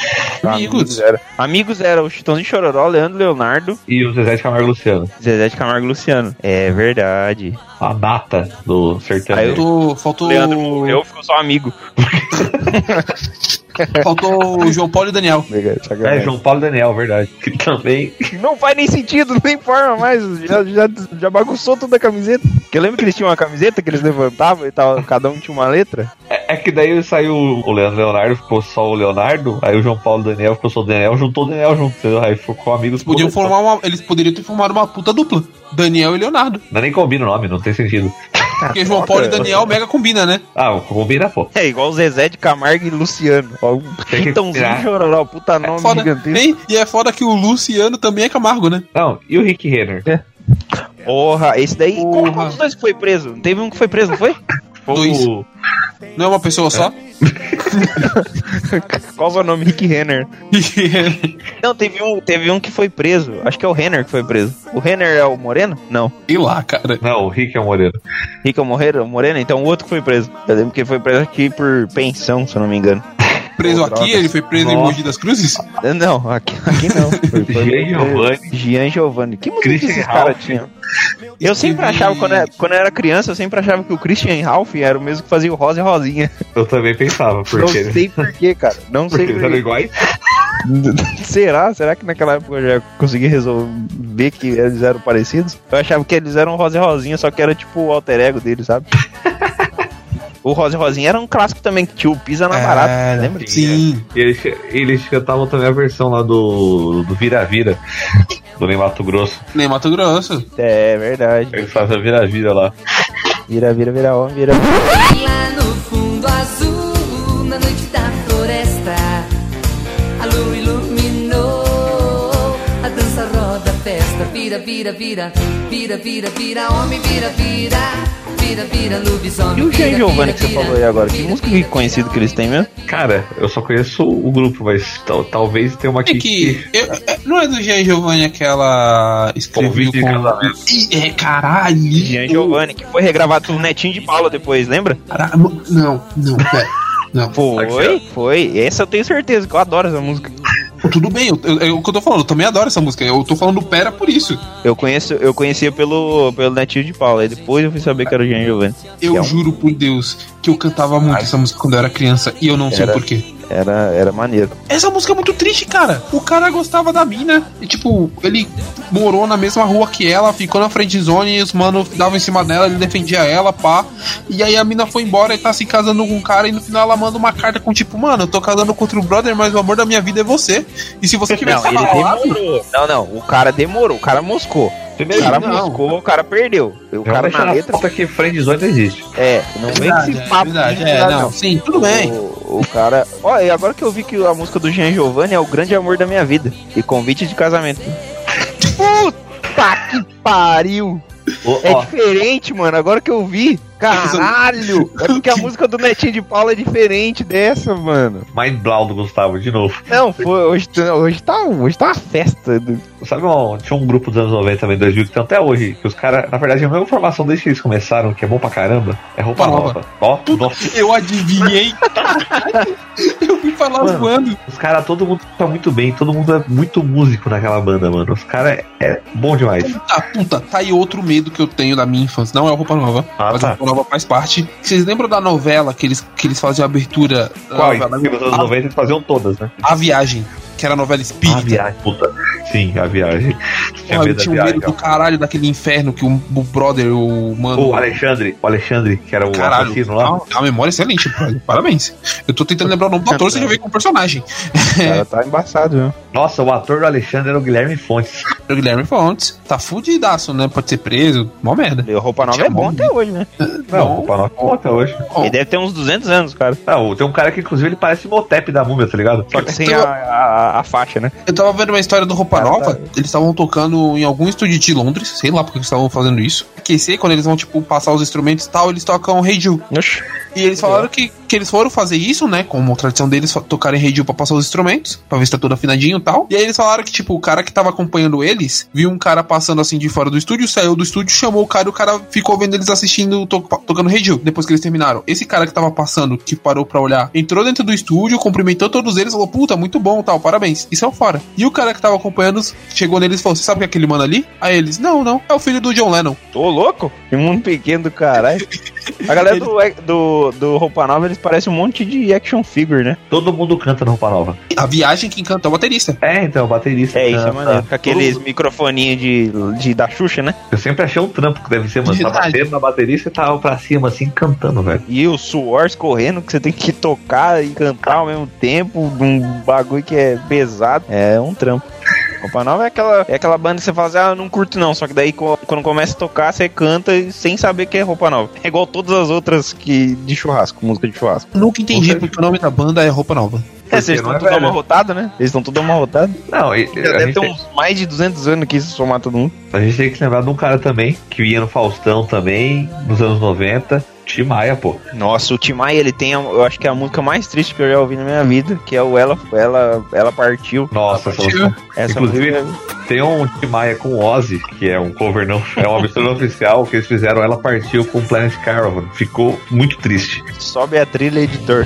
Amigos. era. Amigos era o Chitãozinho Chororó, Leandro Leonardo, E o Zezé de Camargo e Luciano. Zezé de Camargo e Luciano. É verdade. A data do Aí sertanejo. eu- Faltou. Faltou. Leandro morreu, ficou só amigo. Faltou o João Paulo e o Daniel. É, João Paulo e Daniel, verdade. Que também. Não faz nem sentido, nem forma mais. Já, já, já bagunçou toda a camiseta. Porque eu lembro que eles tinham uma camiseta que eles levantavam e tal, cada um tinha uma letra. É, é que daí saiu o Leandro Leonardo, ficou só o Leonardo, aí o João Paulo e o Daniel ficou só o Daniel, juntou o Daniel junto, entendeu? Aí ficou amigos. Podiam formar uma, eles poderiam ter formado uma puta dupla. Daniel e Leonardo. Não nem combina o nome, não tem sentido. Porque João Paulo e Daniel mega combina, né? Ah, combina, pô. É igual o Zezé de Camargo e Luciano. Ó, um tirar. chororó, puta nome Foda. gigantesco. Hein? E é foda que o Luciano também é Camargo, né? Não, e o Rick Renner? Porra, esse daí. Porra. qual dos dois que foi preso? Teve um que foi preso, não foi? Dois. O- Não é uma pessoa só? Qual é o nome? Rick Renner. Não, teve um, teve um que foi preso. Acho que é o Renner que foi preso. O Renner é o Moreno? Não. E lá, cara. Não, o Rick é o Moreno. Rick é o Moreno? O Moreno? Então o outro que foi preso. Eu lembro que ele foi preso aqui por pensão, se eu não me engano. Preso aqui, drogas. ele foi preso em Nossa. Mogi das Cruzes? Não, aqui, aqui não. Foi, foi Jean Giovanni. Jean Giovanni. Que música que esses caras tinham? Eu sempre achava, quando eu, quando eu era criança, eu sempre achava que o Christian Ralph era o mesmo que fazia o Rosa e Rosinha. Eu também pensava, Não porque, sei porquê, cara. Não sei porque eles eram porquê. iguais. Será? Será que naquela época eu já consegui resolver que eles eram parecidos? Eu achava que eles eram Rosa e Rosinha, só que era tipo o alter ego deles, sabe? o Rosa e Rosinha era um clássico também, que tinha o Pisa na Barata, Era. lembra? Sim. E eles, eles cantavam também a versão lá do do Vira-Vira, do Ney Mato Grosso. Nem Mato Grosso. É verdade. Eles fazem a Vira-Vira lá. Vira, vira, vira, ó, vira. Vira, vira, vira, vira, vira, homem, vira, vira, vira, vira, lobisomem. E o Jean Giovanni que você falou aí agora? Que música vira, conhecido que eles têm mesmo? Cara, eu só conheço o grupo, mas tal- talvez tenha uma É aqui que. eu- é- não é do Jean Giovanni aquela. Escreveu com. casamento. É, caralho. Jean Giovanni, que foi regravado pelo Netinho de Paula depois, lembra? Caralho. Não, não, pera. Não. Foi, foi. Essa eu tenho certeza, que eu adoro essa música. Tudo bem, eu, eu- é o que eu tô falando, eu também adoro essa música. Eu tô falando pera por isso. Eu conheço, eu conhecia pelo, pelo Netinho de Paula, aí depois eu fui saber que era o Jean Giovanni. Eu é um- juro por Deus que eu cantava muito essa música quando eu era criança e eu não sei Era. porquê. Era, era maneiro. Essa música é muito triste, cara. O cara gostava da mina. E, tipo, ele morou na mesma rua que ela, ficou na frente zone e os manos davam em cima dela, ele defendia ela, pá. E aí a mina foi embora e tá se casando com um cara. E no final ela manda uma carta com, tipo, mano, eu tô casando com outro brother, mas o amor da minha vida é você. E se você tivesse Não, ele falado- demorou. Não, não, o cara demorou, o cara moscou. O Primeiro, cara não. moscou, o cara perdeu. O eu cara na letra. que friendzone não existe. É, não vem com esse é papo. verdade, de é, verdade, não, sim, tudo bem. O, o cara. Ó, e agora que eu vi que a música do Jean Giovanni é o grande amor da minha vida. E convite de casamento. Puta que pariu! Ô, É ó, diferente, mano. Agora que eu vi. Caralho! É porque a música do Netinho de Paula é diferente dessa, mano. Mind Blown do Gustavo, de novo. Não, foi, hoje, tá- hoje, tá, hoje tá uma festa. do- Sabe, um, tinha um grupo dos anos 90 também, 2000, que tem até hoje, que os caras, na verdade, a mesma formação desde que eles começaram, que é bom pra caramba, é roupa nova. Ó, nossa, Eu adivinhei. eu fui falar Mano. voando. os caras, todo mundo tá muito bem, todo mundo é muito músico naquela banda, mano. Os caras é, é bom demais. Puta, puta, tá aí outro medo que eu tenho da minha infância. Não é o Roupa Nova, Ah, mas tá. Nova faz parte. Vocês lembram da novela que eles, que eles faziam a abertura? Qual? novela? Porque nos anos a, 90 eles faziam todas, né? a Viagem, que era a novela A espírita. viagem, puta. Sim, a viagem. Tinha Porra, eu tinha um viagem. medo do caralho daquele inferno que o, o brother, o mano. O Alexandre, o Alexandre, que era o Caralho, assassino lá. a, a memória é excelente, brother. Parabéns. Eu tô tentando lembrar o nome do ator, você já veio com o personagem. O cara tá embaçado, viu? Nossa, o ator do Alexandre era o Guilherme Fontes. O Guilherme Fontes. Tá fudidaço, né? Pode ser preso. Mó merda. E o Roupa Nova é bom até hoje, né? Não, o Panó conta hoje. Bom. Ele deve ter uns 200 anos, cara. Não, tem um cara que, inclusive, ele parece Motep da múmia, tá ligado? Só que sem Então- a, a, a faixa, né? Eu tava vendo uma história do Roupa Cara, Nova, tá- eles estavam tocando em algum estúdio de Londres, sei lá porque eles estavam fazendo isso. Aquecer, quando eles vão, tipo, passar os instrumentos e tal, eles tocam Hey Jude. E eles falaram que, que eles foram fazer isso, né? Como tradição deles, tocarem Jude pra passar os instrumentos, pra ver se tá tudo afinadinho e tal. E aí eles falaram que, tipo, o cara que tava acompanhando eles, viu um cara passando assim de fora do estúdio, saiu do estúdio, chamou o cara e o cara ficou vendo eles assistindo, to- tocando Jude, depois que eles terminaram. Esse cara que tava passando, que parou pra olhar, entrou dentro do estúdio, cumprimentou todos eles, falou, puta, muito bom, tal, parabéns. E saiu fora. E o cara que tava acompanhando chegou neles e falou, você sabe que é aquele mano ali? Aí eles, não, não, é o filho do John Lennon. Tô louco? Que mundo pequeno do caralho. A galera do, do, do Roupa Nova, eles parecem um monte de action figure, né? Todo mundo canta no Roupa Nova. A viagem quem canta é o baterista. É, então, o baterista. É, isso é canta. maneiro. Com aqueles Todo- microfoninhos de, de, da Xuxa, né? Eu sempre achei um trampo que deve ser, mano. Tá batendo na bateria e você tava pra cima, assim, cantando, velho. E o suor escorrendo, que você tem que tocar e cantar ao mesmo tempo, um bagulho que é pesado. É um trampo. Roupa Nova é aquela, é aquela banda que você fala assim, ah, eu não curto não. Só que daí quando começa a tocar, você canta sem saber que é Roupa Nova. É igual todas as outras que de churrasco, música de churrasco. Nunca entendi porque o nome da banda é Roupa Nova. É, vocês estão é tudo velho. amarrotados, né? Eles estão tudo amarrotados. Não, e, Já deve gente ter tem, uns mais de 200 anos que isso somar todo mundo. a gente tem que se lembrar de um cara também, que ia no Faustão também, nos anos 90. Tim Maia, pô. Nossa, o Tim Maia, ele tem, a- eu acho que é a música mais triste que eu já ouvi na minha vida, que é o Ela, ela, ela Partiu. Nossa, essa Partiu. Essa Inclusive, música- Tem um Tim Maia com Ozzy, que é um cover não, é uma mistura oficial que eles fizeram, ela partiu com Planet Caravan. Ficou muito triste. sobe a trilha, editor.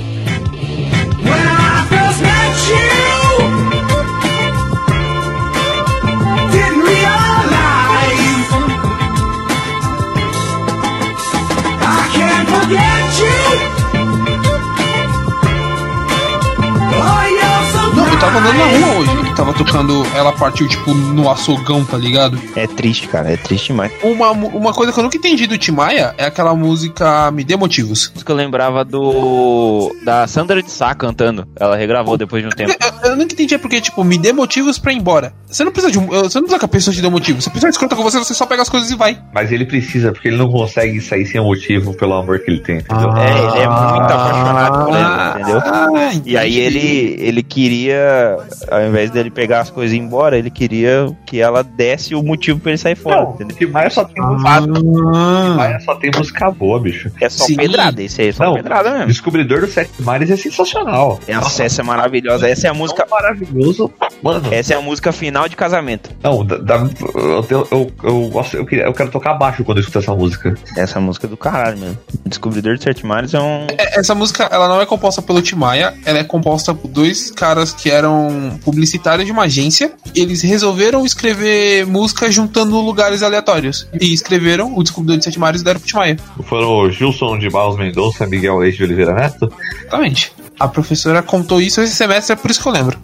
Tava andando na rua hoje e tava tocando Ela Partiu, tipo, no açouguão, tá ligado? É triste, cara, é triste demais. Uma, uma coisa que eu nunca entendi do Tim Maia é aquela música Me Dê Motivos. Isso que eu lembrava do. da Sandra de Sá cantando. Ela regravou depois de um tempo. Eu, eu nunca entendi porque, tipo, me dê motivos pra ir embora. Você não precisa de um. Você não precisa que a pessoa te dê motivo. Se a pessoa é escrota com você, você só pega as coisas e vai. Mas ele precisa, porque ele não consegue sair sem motivo pelo amor que ele tem, entendeu? É, ele é muito apaixonado por ela, entendeu? Ah, E aí ele, ele queria, ao invés dele pegar as coisas e ir embora, ele queria que ela desse o motivo pra ele sair fora, Não, entendeu? Tim Maia só tem Ah, Maia só tem música boa, bicho. É só Sim. pedrada, esse aí é só Não, pedrada mesmo. Descobridor dos Sete Mares é sensacional. Essa, essa é maravilhosa, essa é a música. Tão maravilhoso. Mano, Essa é a música final de casamento. não, da- da- eu, eu, eu, eu gosto, eu, queria- eu quero tocar baixo quando eu escuto essa música. Essa música é do caralho mesmo. Descobridor de Sete Mares é um. é- essa música, ela não é composta pelo Tim Maia, ela é composta por dois caras que eram publicitários de uma agência. Eles resolveram escrever música juntando lugares aleatórios. E escreveram o Descobridor de Sete Mares e deram pro Tim Maia. Foram o Gilson de Barros Mendonça, Miguel Leite de Oliveira Neto. Exatamente. A professora contou isso esse semestre, é por isso que eu lembro.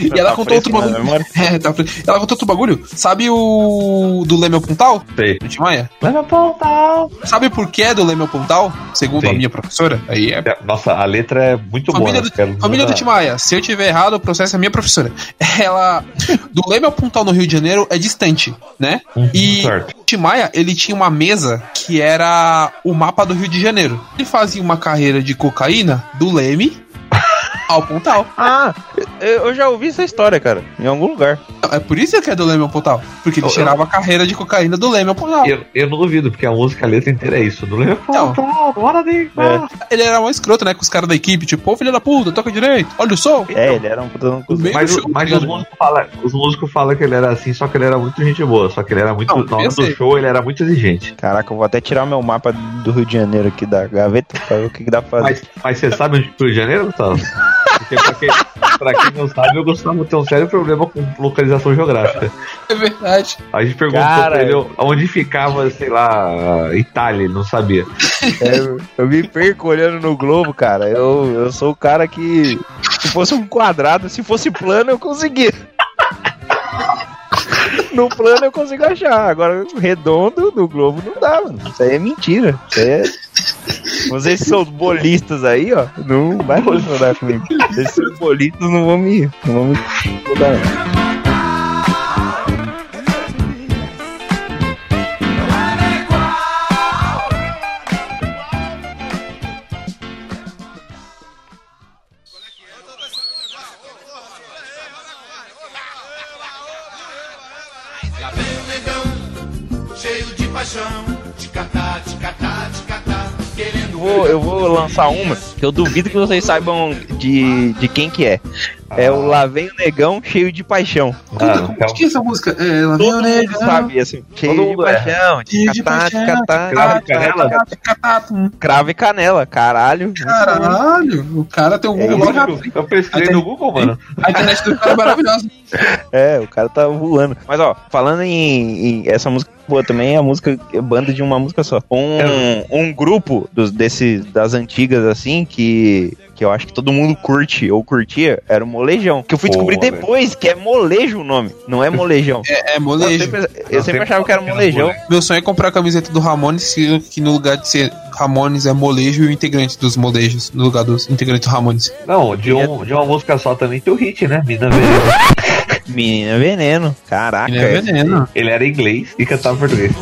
E ela Tá contou outro bagulho. memória. É, tá. Ela contou outro bagulho. Sabe o do Lemel Pontal? Sei. Do Tim Maia? Leva Pontal. Sabe por que é do Lemel Pontal? Segundo a Sim. minha professora. Aí é. Nossa, a letra é muito Família, boa. do, quero- família do Tim Maia. Se eu tiver errado, o processo é minha professora. Ela. Do Lemel Pontal no Rio de Janeiro é distante, né? Uhum, E certo. o Tim Maia, ele tinha uma mesa que era o mapa do Rio de Janeiro. Ele fazia uma carreira de cocaína do Leme ao Pontal. Ah, eu eu já ouvi essa história, cara, em algum lugar. É por isso que é do Leme ao Pontal. Porque ele Eu- cheirava a carreira de cocaína do Leme ao Pontal. Eu, eu não duvido, porque a música, a letra inteira é isso. Não leva Não. Pontal, bora de. Ele era um escroto, né? Com os caras da equipe, tipo, ô filho da puta, toca direito, olha o som. É, ele era um puta de um Mas, show, mas os músicos falam os músicos falam que ele era assim, só que ele era muito gente boa. Só que ele era muito. Não, na hora eu do show, ele era muito exigente. Caraca, eu vou até tirar meu mapa do Rio de Janeiro aqui da gaveta pra ver o que, que dá pra fazer. Mas, mas você sabe onde o Rio de Janeiro, Gustavo? Porque pra quem, pra quem não sabe, o Gustavo tem um sério problema com localização geográfica. É verdade. A gente perguntou Cara. pra ele onde ficava, sei lá, Itália, ele não sabia. É, eu- me perco olhando no globo, cara. Eu, eu sou o cara que. Se fosse um quadrado, se fosse plano, eu conseguia. No plano eu consigo achar. Agora, redondo no globo não dá, mano. Isso aí é mentira. Isso aí é. Vocês são bolistas aí, ó. Não vai funcionar comigo. Esses bolistas não vão me. Não vão me mudar, não. Lançar uma que eu duvido que vocês saibam de, de quem que é. É o Lá Vem o Negão cheio de paixão. Ah, não, Como que é essa música? É, ela Todo veio mundo sabe, assim, cheio de mundo é. paixão, de Cheio de catar, de paixão, catar, Cravo e canela? Cravo e canela, caralho. Caralho, o cara tem um É Google logo Eu, rápido. eu pesquisei no Google, mano. A internet do cara é maravilhosa. É, o cara tá voando. Mas ó, falando em, em- essa música boa também, a música, é banda de uma música só. Um, um grupo dos, desse, das antigas, assim, que, que eu acho que todo mundo curte ou curtia, era o Molejão. Que eu fui Pô, descobrir moleque. depois que é Molejo o nome, não é Molejão. É, é Eu molejo. sempre, eu sempre achava que era Molejão. Meu sonho é comprar a camiseta do Ramones, que, no lugar de ser Ramones é molejo e o integrante dos molejos, no lugar dos integrantes do Ramones. Não, de, um, de uma música só também tem o hit, né? Mina Veneno. Menina Veneno. Caraca. Ele é veneno. Ele era inglês e cantava português.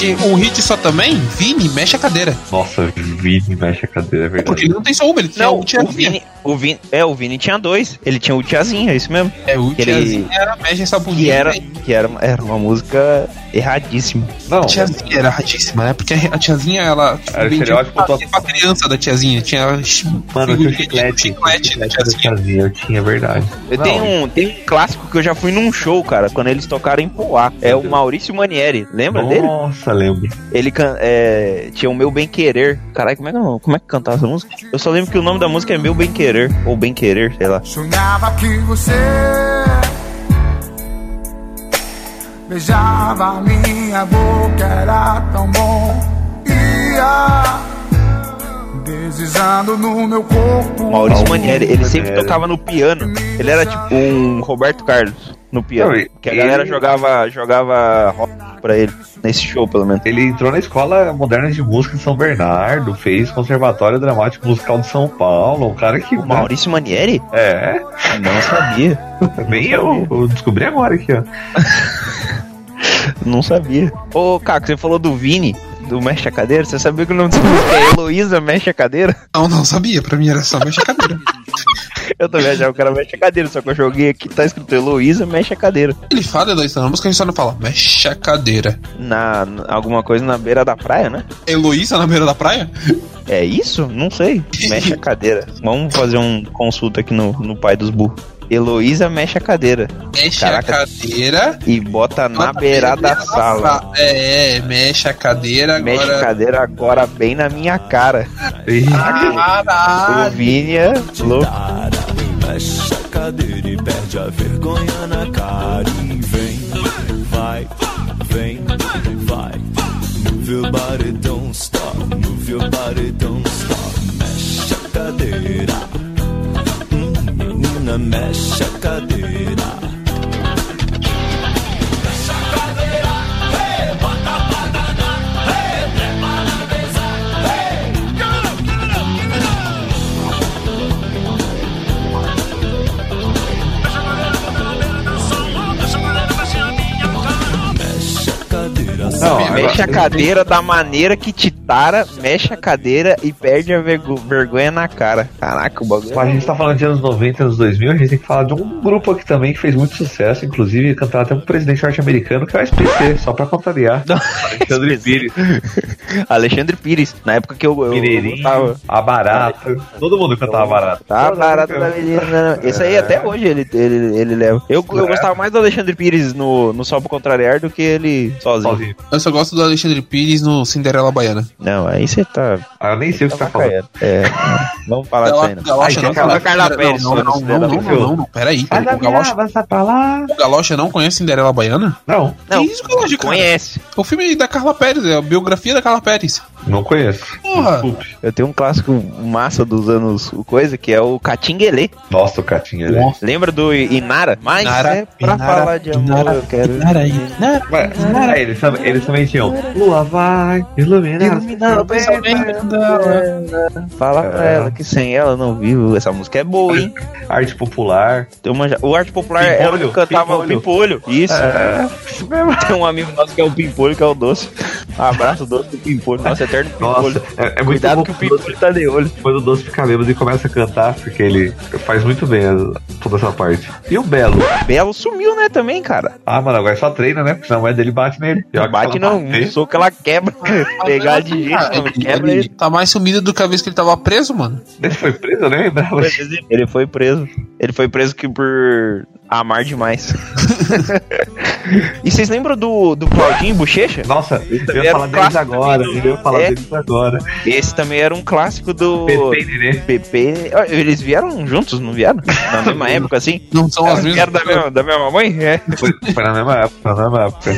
De Um hit só também? Vini, mexe a cadeira. Nossa, Vini mexe a cadeira, é Porque verdade. ele não tem só uma, ele tinha Não, o Vini, o Vini, é, o Vini tinha dois. Ele tinha o Tiazinha, é isso mesmo. É, o que ele- Tiazinha era mexe bundinha. Que era, que era, era uma música erradíssima. Não, A tiazinha era ratíssima, né? Porque a tiazinha, ela tipo, Era estereótipo pra, total. pra criança da tiazinha. Tinha mano, eu tinha chiclete. chiclete da tiazinha. eu tinha, é verdade. Eu Não, tenho um, tem um clássico que eu já fui num show, cara, quando eles tocaram em Poá. É o Maurício Manieri. Lembra dele? Nossa, lembro. Ele can- é, tinha o Meu Bem Querer. Caralho, como é, que, como é que cantava essa música? Eu só lembro que o nome da música é Meu Bem Querer. Ou Bem Querer, sei lá. Sonhava que você beijava minha boca, era tão bom. Ia deslizando no meu corpo. Maurício Manieri, ele sempre tocava no piano. Ele era tipo um Roberto Carlos no piano. Não, Que a galera ele- jogava, jogava rock pra ele. Nesse show, pelo menos. Ele entrou na Escola Moderna de Música de São Bernardo, fez Conservatório Dramático Musical de São Paulo, um cara que... O Maurício Manieri? É, Não sabia. nem eu, eu descobri agora aqui, ó. Não sabia. Ô, Caco, você falou do Vini, do Mexe a Cadeira. Você sabia que o nome dessa música é Heloísa Mexe a Cadeira? Não, não sabia. Pra mim era só mexe a cadeira. Eu também achava que era Mexe a Cadeira, só que eu joguei aqui, tá escrito Heloísa Mexe a Cadeira. Ele fala da na música, a gente só não fala mexe a cadeira. Na, na- alguma coisa na beira da praia, né? Heloísa na beira da praia? É isso? Não sei. Mexe a cadeira. Vamos fazer um consulta aqui no, no pai dos burros. Heloísa mexe a cadeira. Mexe Caraca. a cadeira. E bota na bota beirada da sala. É, é, mexe a cadeira Mexe a agora. cadeira agora bem na minha cara. Vini é louco. Mexe a cadeira e perde a vergonha na cara e vem, vai, vem, vai. Move your body, don't stop. Move your body, don't stop. Mexe a cadeira. Hum, menina, mexe a cadeira. Mexe Mexe a cadeira, da maneira que te tara, mexe a cadeira e perde a vergo- vergonha na cara. Caraca, o bagulho. Mas a gente tá falando de anos 90, anos 2000, a gente tem que falar de um grupo aqui também que fez muito sucesso, inclusive cantava até um presidente norte-americano, que é o SPC, só pra contrariar. Alexandre Pires, Alexandre Pires, na época que eu, eu, eu Mineirinho, gostava. a Barata, todo mundo cantava Barata. Tá barato da menina. Esse aí até hoje ele, ele, ele leva. Eu, eu gostava mais do Alexandre Pires no, no Sol pro Contrariar do que ele sozinho. Sozinho. Eu só gosto do Alexandre Pires no Cinderela Baiana. Não, aí você tá. Ah, eu nem sei o que você tá falando. É, vamos falar disso aí, não. Galocha não conhece- Carla Pérez, Não, não, não, Cinderela não, não, Baiana. não, não, peraí. O Galocha, vai pra lá. o Galocha não conhece Cinderela Baiana? Não, Não, que isso, Galocha, cara? conhece. O filme da Carla Pérez, é a biografia da Carla Pérez. não conheço. Porra. Desculpe. Eu tenho um clássico massa dos anos o coisa, que é o Catinguelê. Nossa, o Catinha, né? Lembra do Inara? Mas Inara, é pra Inara, falar de amor, Inara, eu quero. Inara, Inara. Ué, é, eles, também, Lua vai iluminar. Iluminar o Fala pra ela que sem ela não vivo. Essa música é boa, hein? Arte popular. Tem uma... O Arte Popular era o que Pimpolho, cantava o Pimpolho. Isso. Tem um amigo nosso que é o Pimpolho, que é o doce. Abraço doce do Pimpolho, nosso eterno Nossa, Pimpolho. é, é muito Cuidado bom que o Pimpolho tá de olho. Quando o Doce fica bêbado e começa a cantar, porque ele faz muito bem a- toda essa parte. E o Belo? Belo sumiu, né, também, cara. Ah, mano, agora só treina, né? Porque senão a dele bate nele. Bate ela não, um soco ela quebra. Pegar de jeito, Cara, não, ele, quebra ele tá mais sumido do que a vez que ele tava preso, mano. Ele foi preso, né? Lembrava. Ele foi preso. Ele foi preso que por amar demais. e vocês lembram do, do Claudinho Bochecha? Nossa, eu também ia era falar um deles agora. Eu ia falar É. deles agora. Esse também era um clássico do. Pepe e Nenê. Pepe. Ó, Eles vieram juntos, não vieram? Na mesma época, assim? Não são as mesmas. vieram da mesma, da mesma mãe? É. Foi, foi na mesma época, foi na mesma época.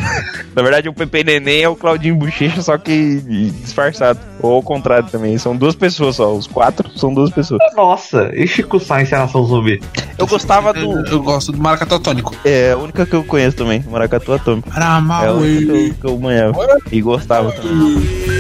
Na verdade, o Pepe Neném é o Claudinho Bochecha, só que disfarçado. Ou ao contrário também. São duas pessoas só. Os quatro são duas pessoas. Nossa, e Chico Sainz em Nação Zumbi? Eu gostava do. Eu, eu gosto do maracatu tônico. É a única que eu conheço também, Maracatu Atômico. É a única que eu, que eu manhava. E gostava também.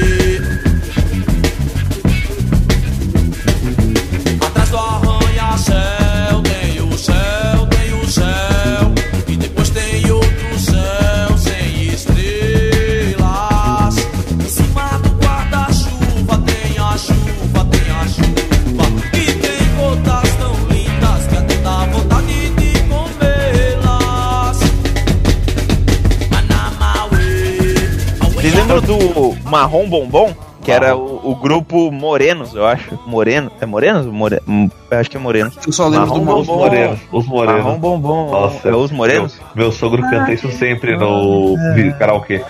Do Marrom Bombom? Que era o, o grupo Morenos, eu acho. Moreno? É Morenos? More... hum, Eu acho que é Moreno. Eu só lembro Marrom do os Bombom. morenos. Os morenos. Marrom Bombom. Nossa, é os Morenos? Meu, meu sogro canta isso sempre no vídeo karaokê.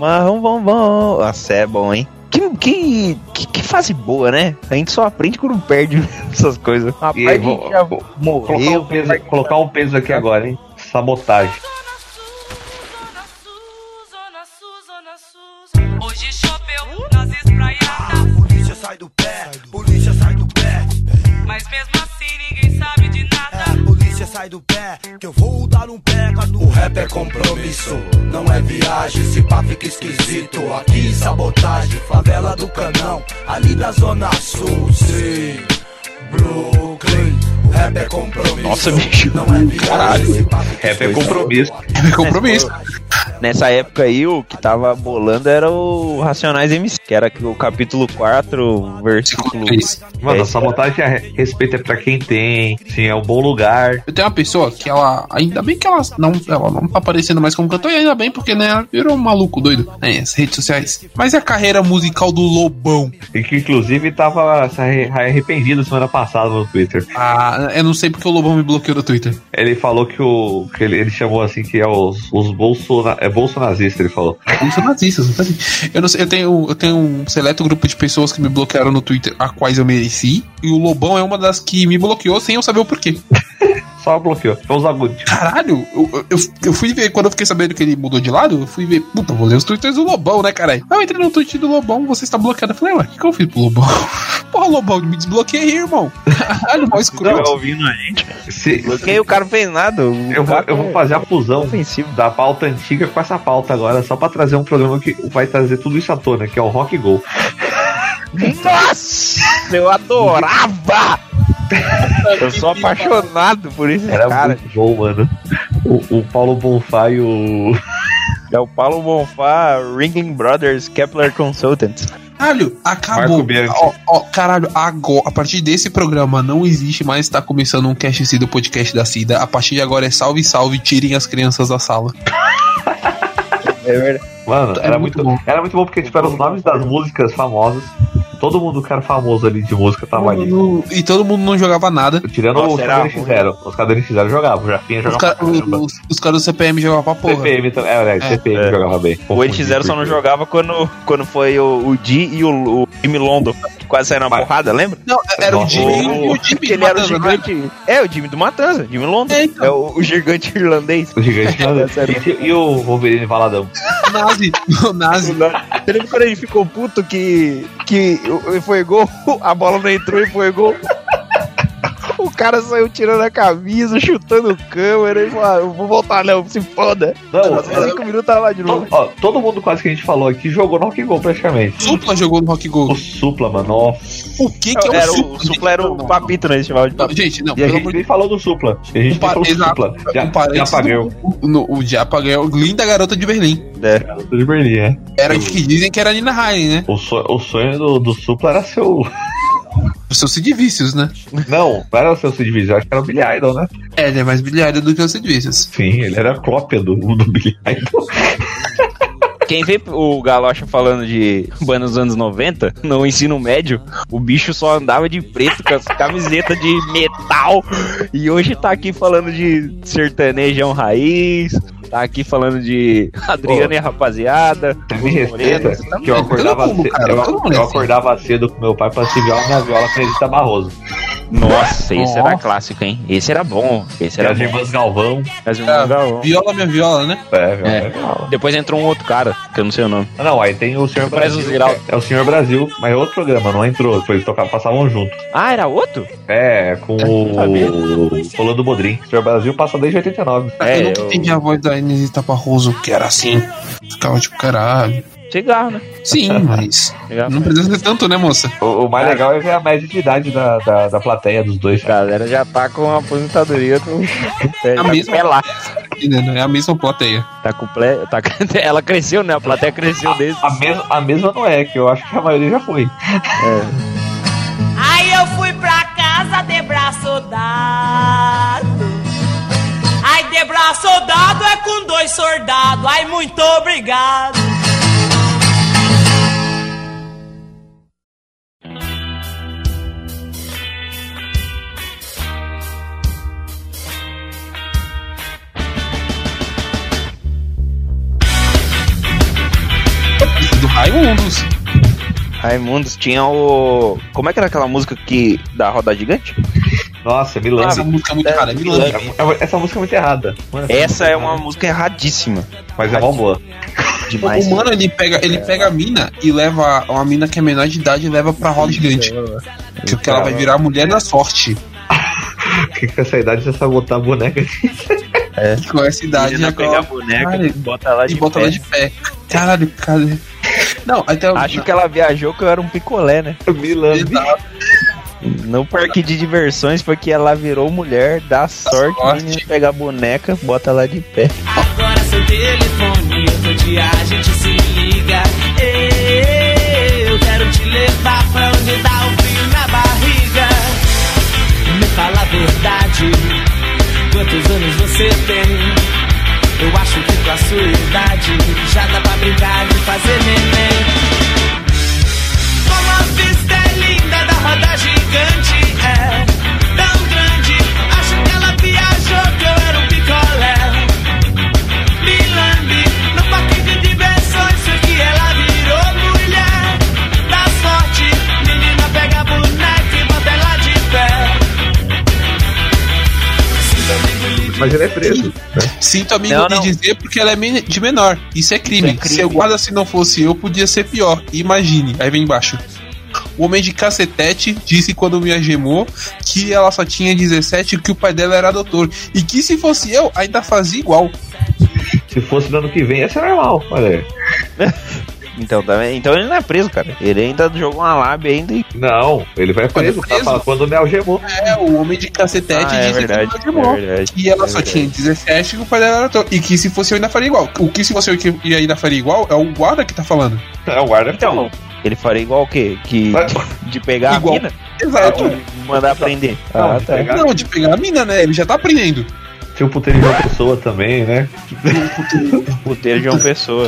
Marrom Bombom. Nossa, é bom, hein? Que, que, que, que fase boa, né? A gente só aprende quando perde essas coisas. Rapaz, E a aí, gente vou- já vou- Colocar morreu. um, peso, colocar um peso aqui agora, hein? Sabotagem. Sai do pé, polícia sai do pé. Mas mesmo assim ninguém sabe de nada. É, polícia sai do pé, que eu vou dar um pega no. O rap é compromisso, não é viagem. Se pá fica esquisito. Aqui sabotagem, favela do canão, ali da Zona Sul. Sim, Brooklyn. O rap é compromisso. Nossa, bicho. Não é. Caralho. Rap é compromisso. É compromisso. Nessa época aí, o que tava bolando era o Racionais MC, que era o capítulo 4, versículo. Mano, É, a sabotagem é respeito é pra quem tem. Sim, é um bom lugar. Eu tenho uma pessoa que ela. Ainda bem que ela não, ela não tá aparecendo mais como cantor, e ainda bem porque, né, ela virou um maluco doido né, nas redes sociais. Mas e a carreira musical do Lobão? E que inclusive tava arrependido semana passada no Twitter. Ah, eu não sei porque o Lobão me bloqueou no Twitter. Ele falou que o. que ele, ele chamou assim que é os, os bolsona, é bolsonazista, ele falou. Nazista, não tá assim. Eu não sei, eu tenho, eu tenho um seleto grupo de pessoas que me bloquearam no Twitter, a quais eu mereci. E o Lobão é uma das que me bloqueou sem eu saber o porquê. Só bloqueou. Vamos agudos. Caralho, eu, eu, eu fui ver, quando eu fiquei sabendo que ele mudou de lado, eu fui ver, puta, vou ler os twitters do Lobão, né, caralho? Aí eu entrei no tweet do Lobão, você está bloqueado. Eu falei, ué, o que, que eu fiz pro Lobão? Porra, Lobão, me desbloqueia aí, irmão. Caralho, mal Tava escroto. ouvindo a gente. Se, Bloqueei, o cara não fez nada. o eu, vou, eu vou fazer a fusão ofensivo. da pauta antiga com essa pauta agora, só pra trazer um programa que vai trazer tudo isso à tona, que é o Rock Go. Nossa, eu adorava! Eu sou apaixonado por esse Era cara. muito bom, mano. O, o Paulo Bonfá e o. É o Paulo Bonfá, Ringling Brothers, Kepler Consultants. Caralho, acabou. Ó, ó, caralho, agora, a partir desse programa não existe mais, tá começando um cast C do podcast da Cida. A partir de agora é salve, salve, tirem as crianças da sala. É verdade. Mano, É era muito muito, bom. Era muito bom porque, tipo, eram os nomes das músicas famosas. Todo mundo que era famoso ali de música tava ali. E todo mundo não jogava nada. Tirando Nossa, os caras fizeram. Os caras fizeram jogavam. O Jafinha Os, jogava cara- pra caramba. os, os caras do CPM jogavam pra porra. CPM também. É, verdade, É. CPM É. jogava bem. O NX0 só não jogava quando, quando foi o, o Di e o, o Jimmy London, que quase saíram na Mas- porrada, lembra? Não, era o Nossa, Jimmy e o- o Jimmy. Ele era o Matanza, né? gigante. É, o Jimmy do Matanza, Jimmy London. É, então. É o, o gigante irlandês. O gigante. e, e o Wolverine Valadão. O Nazi. O Nazi. Você lembra quando ele ficou puto que, que o- foi gol, a bola não entrou e foi gol? O cara saiu tirando a camisa, chutando câmera e falou: ah, eu vou voltar não, se foda. Não, Cinco minutos tava lá de novo. Todo, ó, todo mundo quase que a gente falou aqui jogou no Rock Go praticamente. Supla jogou no Rock Go. O Supla, mano, nossa. O que que é Era o o, Supla? o Supla era o papito, né? Eles chamavam de Não, papito. gente, não, E a pelo gente amor de nem falou do Supla. A gente nem falou do. Supla. Já, Um já apagueu. do- no- o Japa ganhou linda garota de Berlim. É. Garota de Berlim, é. Era que dizem que era a Nina Hagen, né? O, so- o sonho do, do Supla era ser o. Seu Sid Vicious, né? Não, não era o Sid Vicious, eu acho que era o Billy Idol, né? É, ele é mais bilhardo do que o Sid Vicious. Sim, ele era a cópia do, do Billy Idol. Quem vê o Galocha falando de banda dos anos 90, no ensino médio, o bicho só andava de preto com as camisetas de metal. E hoje tá aqui falando de sertanejão raiz, tá aqui falando de Adriana Pô. e a rapaziada. Você me respeita morenos. que eu acordava, cedo, cara, eu, é eu assim. acordava cedo com meu pai pra se viola minha viola com Edita Barroso. Nossa, esse Nossa. era clássico, hein? Esse era bom. Esse E era as bom. irmãs Galvão. As irmãs Ah, Galvão. viola minha viola, né? É, viola É. minha viola. Depois entrou um outro cara, que eu não sei o nome. Ah, Não, aí tem o Senhor Brasil. Ziraldo. É o Senhor Brasil, mas é outro programa, não entrou. Foi tocar, passavam junto. Ah, era outro? É, com o Rolando Bodrim. O Senhor Brasil passa desde 89. É, eu nunca eu- entendi a voz da Inesita Barroso, que era assim. Ficava tipo, caralho. Cigarro, né? Sim, mas Cigarro. não precisa ser tanto, né, moça? O, o mais legal é ver a média de idade da, da, da plateia dos dois. A galera já tá com a aposentadoria do. É, A tá mesma- com pé lá. Entendendo? É a mesma plateia. Tá com ple... tá... Ela cresceu, né? A plateia cresceu desde. A, mes a mesma não é, que eu acho que a maioria já foi. Aí eu fui pra casa de braço dado. De braço dado é com dois soldados. Ai, muito obrigado. Do Raimundos. Raimundos tinha o. Como é que era aquela música que da Roda Gigante? Nossa, Milan. Essa música é muito é Milan. Essa música é muito errada. Mano, Essa é uma música erradíssima. Mas é mó boa. Demais. O mano, ele pega, ele pega a mina e leva uma mina que é menor de idade e leva pra roda gigante. Porque ela vai virar a mulher da sorte. Que com essa idade você sabe botar boneca Com essa idade é pega a boneca e bota ela de e bota pé. ela de pé. Caralho, cara. Não, até Acho que ela viajou que eu era um picolé, né? Milan. No parque de diversões foi que ela virou mulher, dá sorte, sorte. menina pega a boneca, bota ela de pé. Agora seu telefone, outro dia a gente se liga. Eu quero te levar pra onde dá o frio na barriga. Me fala a verdade, quantos anos você tem? Eu acho que com a sua idade já dá pra brincar de fazer neném. Como a vista da roda gigante, é tão grande. Acho que ela viajou, que eu era um picolé. Me lambe no parque de diversões, foi que ela virou mulher. Da sorte, menina pega a boneca e bota ela de pé. Sinto amigo livre. Mas ele é preso. Sinto amigo Não, de dizer porque ela é de menor. Isso é crime. Isso é crime. Se eu guarda se não fosse eu, podia ser pior. Imagine. Aí vem embaixo. O homem de cacetete disse quando me agemou que ela só tinha 17 e que o pai dela era doutor. E que se fosse eu, ainda fazia igual. Se fosse no ano que vem, ia ser normal. Olha aí. Então, tá então ele não é preso, cara. Ele ainda jogou uma lábia ainda e. Não, ele vai preso. preso. Tá falando quando me algemou. É, o homem de cacetete Ah, é disse verdade, que me agemou. é verdade, E ela é só verdade. tinha 17 e o pai dela era doutor. E que se fosse eu, ainda faria igual. O que se fosse eu e ainda faria igual é o guarda que tá falando. É o guarda Então, ele faria igual o quê? Que, de pegar Igual. a mina Exato. e mandar prender. Não, Ah, de tá. pegar- Não, de pegar a mina, né? Ele já tá aprendendo. Tinha o puteiro de uma pessoa também, né? Puteiro de uma pessoa.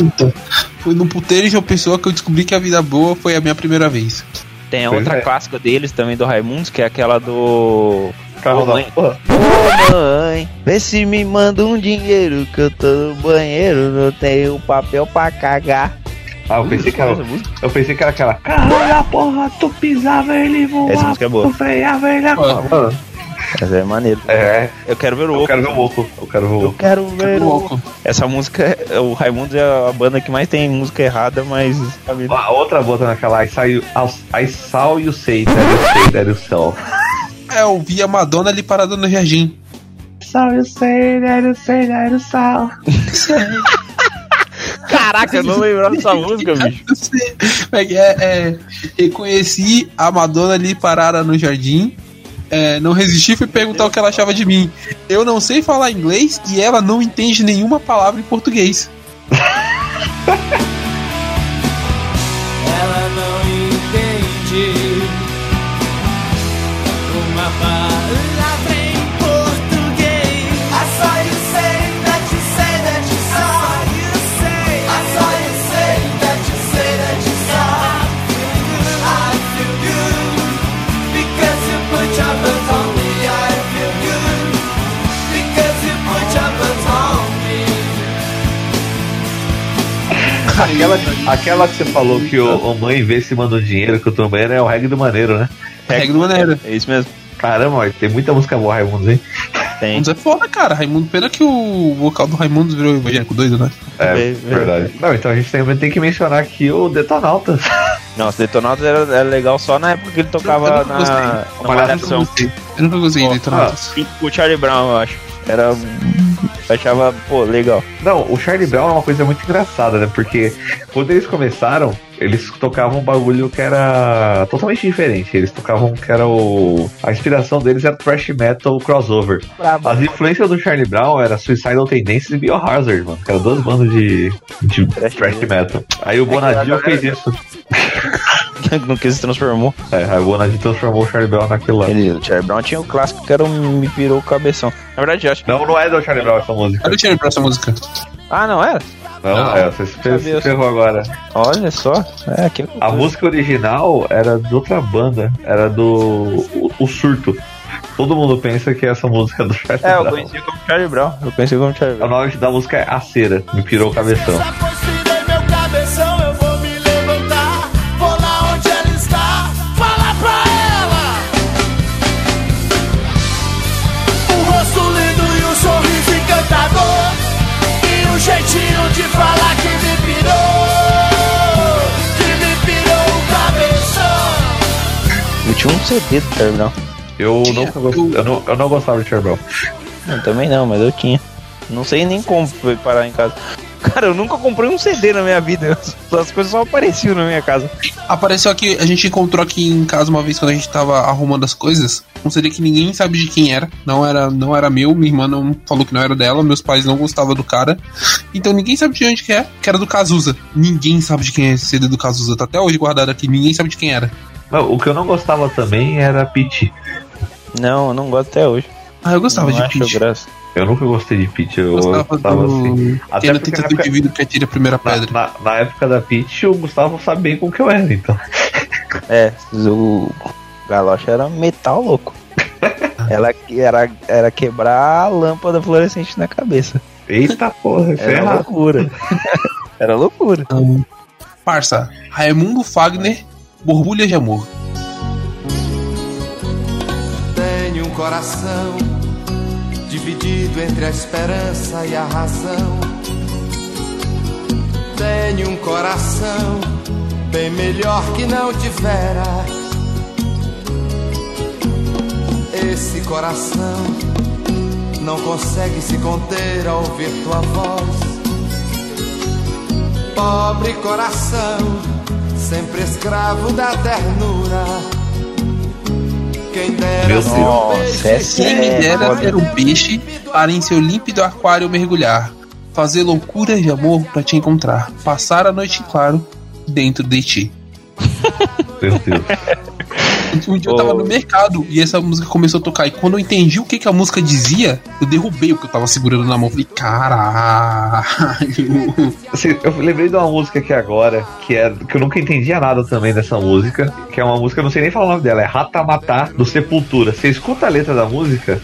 Foi no puteiro de uma pessoa que eu descobri que a vida boa foi a minha primeira vez. Tem a outra é. clássica deles também do Raimundos, que é aquela do. Carro Ô, mãe. mãe, vê se me manda um dinheiro que eu tô no banheiro, não tenho papel pra cagar. Ah, eu pensei que era. Eu pensei que era aquela. Carro da porra, tu pisava ele voava. Essa música é boa. Tu freava ele essa é maneiro. É, Eu quero ver o eu Oco. quero ver o Oco. Eu quero ver o Eu Oco. quero ver o louco. Essa música, é- o Raimundos é a banda que mais tem música errada, mas. A outra bota naquela I saw you, I saw you say that you say that you saw. É, eu vi a Madonna ali parada no jardim. Só eu sei, né, eu sei, né, eu sal. Caraca, eu não lembrava dessa música, bicho. Eu sei. Como é é? É, reconheci a Madonna ali parada no jardim. É, não resisti e fui perguntar o que ela achava de mim. Eu não sei falar inglês e ela não entende nenhuma palavra em português. Ela não Aquela, aquela que você falou que o, o mãe vê se manda o dinheiro que eu tô banheiro é o reggae do maneiro, né? Regra do maneiro. É isso mesmo. Caramba, tem muita música boa, Raimundo, hein? Tem. Raimundos é foda, cara. Raimundo, pena que o vocal do Raimundo virou evangélico doido, né? É, verdade. Não, então a gente também tem que mencionar aqui o Detonautas. Nossa, Detonautas era, era legal só na época que ele tocava Eu na, na Malhação. Eu nunca gostei de Detonautas. O Charlie Brown, eu acho. Era. Eu achava, pô, legal. Não, o Charlie Brown é uma coisa muito engraçada, né? Porque quando eles começaram, eles tocavam um bagulho que era totalmente diferente. Eles tocavam que era o. A inspiração deles era thrash metal crossover. As influências do Charlie Brown era Suicidal Tendencies e Biohazard, mano. Que eram duas bandas de, de Thrash thrash metal. Aí o Bonadio fez isso. no que se transformou. É, aí o Bonadio transformou o Charlie Brown naquilo lá. Ele, o Charlie Brown tinha o clássico que era um Me Pirou o Cabeção. Na verdade, eu acho que. Não, não é do Charlie Brown essa música. Olha o Charlie pra essa música. Ah, não era? Não, Não. é, você se ferrou agora. Olha só. É, que A música original era de outra banda, era do o, o Surto. Todo mundo pensa que essa música é do Charlie É, eu Brown. conheci como Charlie Brown. Eu conheci como Charlie O Brown. nome da música é A Cera, me pirou o cabeção. Tinha um CD do Charlie Brown. Eu, gost... eu- eu, não, eu não gostava de Charlie Brown. Eu também não, mas eu tinha. Não sei nem como foi parar em casa. Cara, eu nunca comprei um CD na minha vida. As coisas só apareciam na minha casa. Apareceu aqui, a gente encontrou aqui em casa uma vez quando a gente tava arrumando as coisas. Um CD que ninguém sabe de quem era. Não era, não era meu, minha irmã não falou que não era dela, meus pais não gostavam do cara. Então ninguém sabe de onde que é, que era do Cazuza. Ninguém sabe de quem é esse CD do Cazuza. Tá até hoje guardado aqui, ninguém sabe de quem era. Não, o que eu não gostava também era Pete. Não, eu não gosto até hoje. Ah, eu gostava não de graça. Eu nunca gostei de Pete, eu Gostava gostava do. assim. Até na tentador época, de vidro que atira a primeira na, pedra. na- na época da Pete, o Gustavo sabe bem com que eu era, então. É, o Galocha era metal louco. Ela era, era quebrar a lâmpada fluorescente na cabeça. Eita porra, isso é Era loucura. era loucura. Então, parça, Raimundo Fagner, Borbulha de Amor. Tenho um coração dividido entre a esperança e a razão. Tenho um coração bem melhor que não tivera. Esse coração não consegue se conter ao ouvir tua voz. Pobre coração, sempre escravo da ternura. Quem dera Meu ser Deus. um Nossa, peixe Quem me é dera ser um peixe para em seu límpido aquário mergulhar, fazer loucuras de amor para te encontrar, passar a noite em claro dentro de ti. Meu Deus. Um dia eu tava no mercado e essa música começou a tocar. E quando eu entendi o que, que a música dizia, eu derrubei o que eu tava segurando na mão. Falei, caralho. Assim, eu lembrei de uma música aqui agora, que é que eu nunca entendia nada também dessa música, que é uma música, eu não sei nem falar o nome dela, é Rata Matar do Sepultura. Você escuta a letra da música,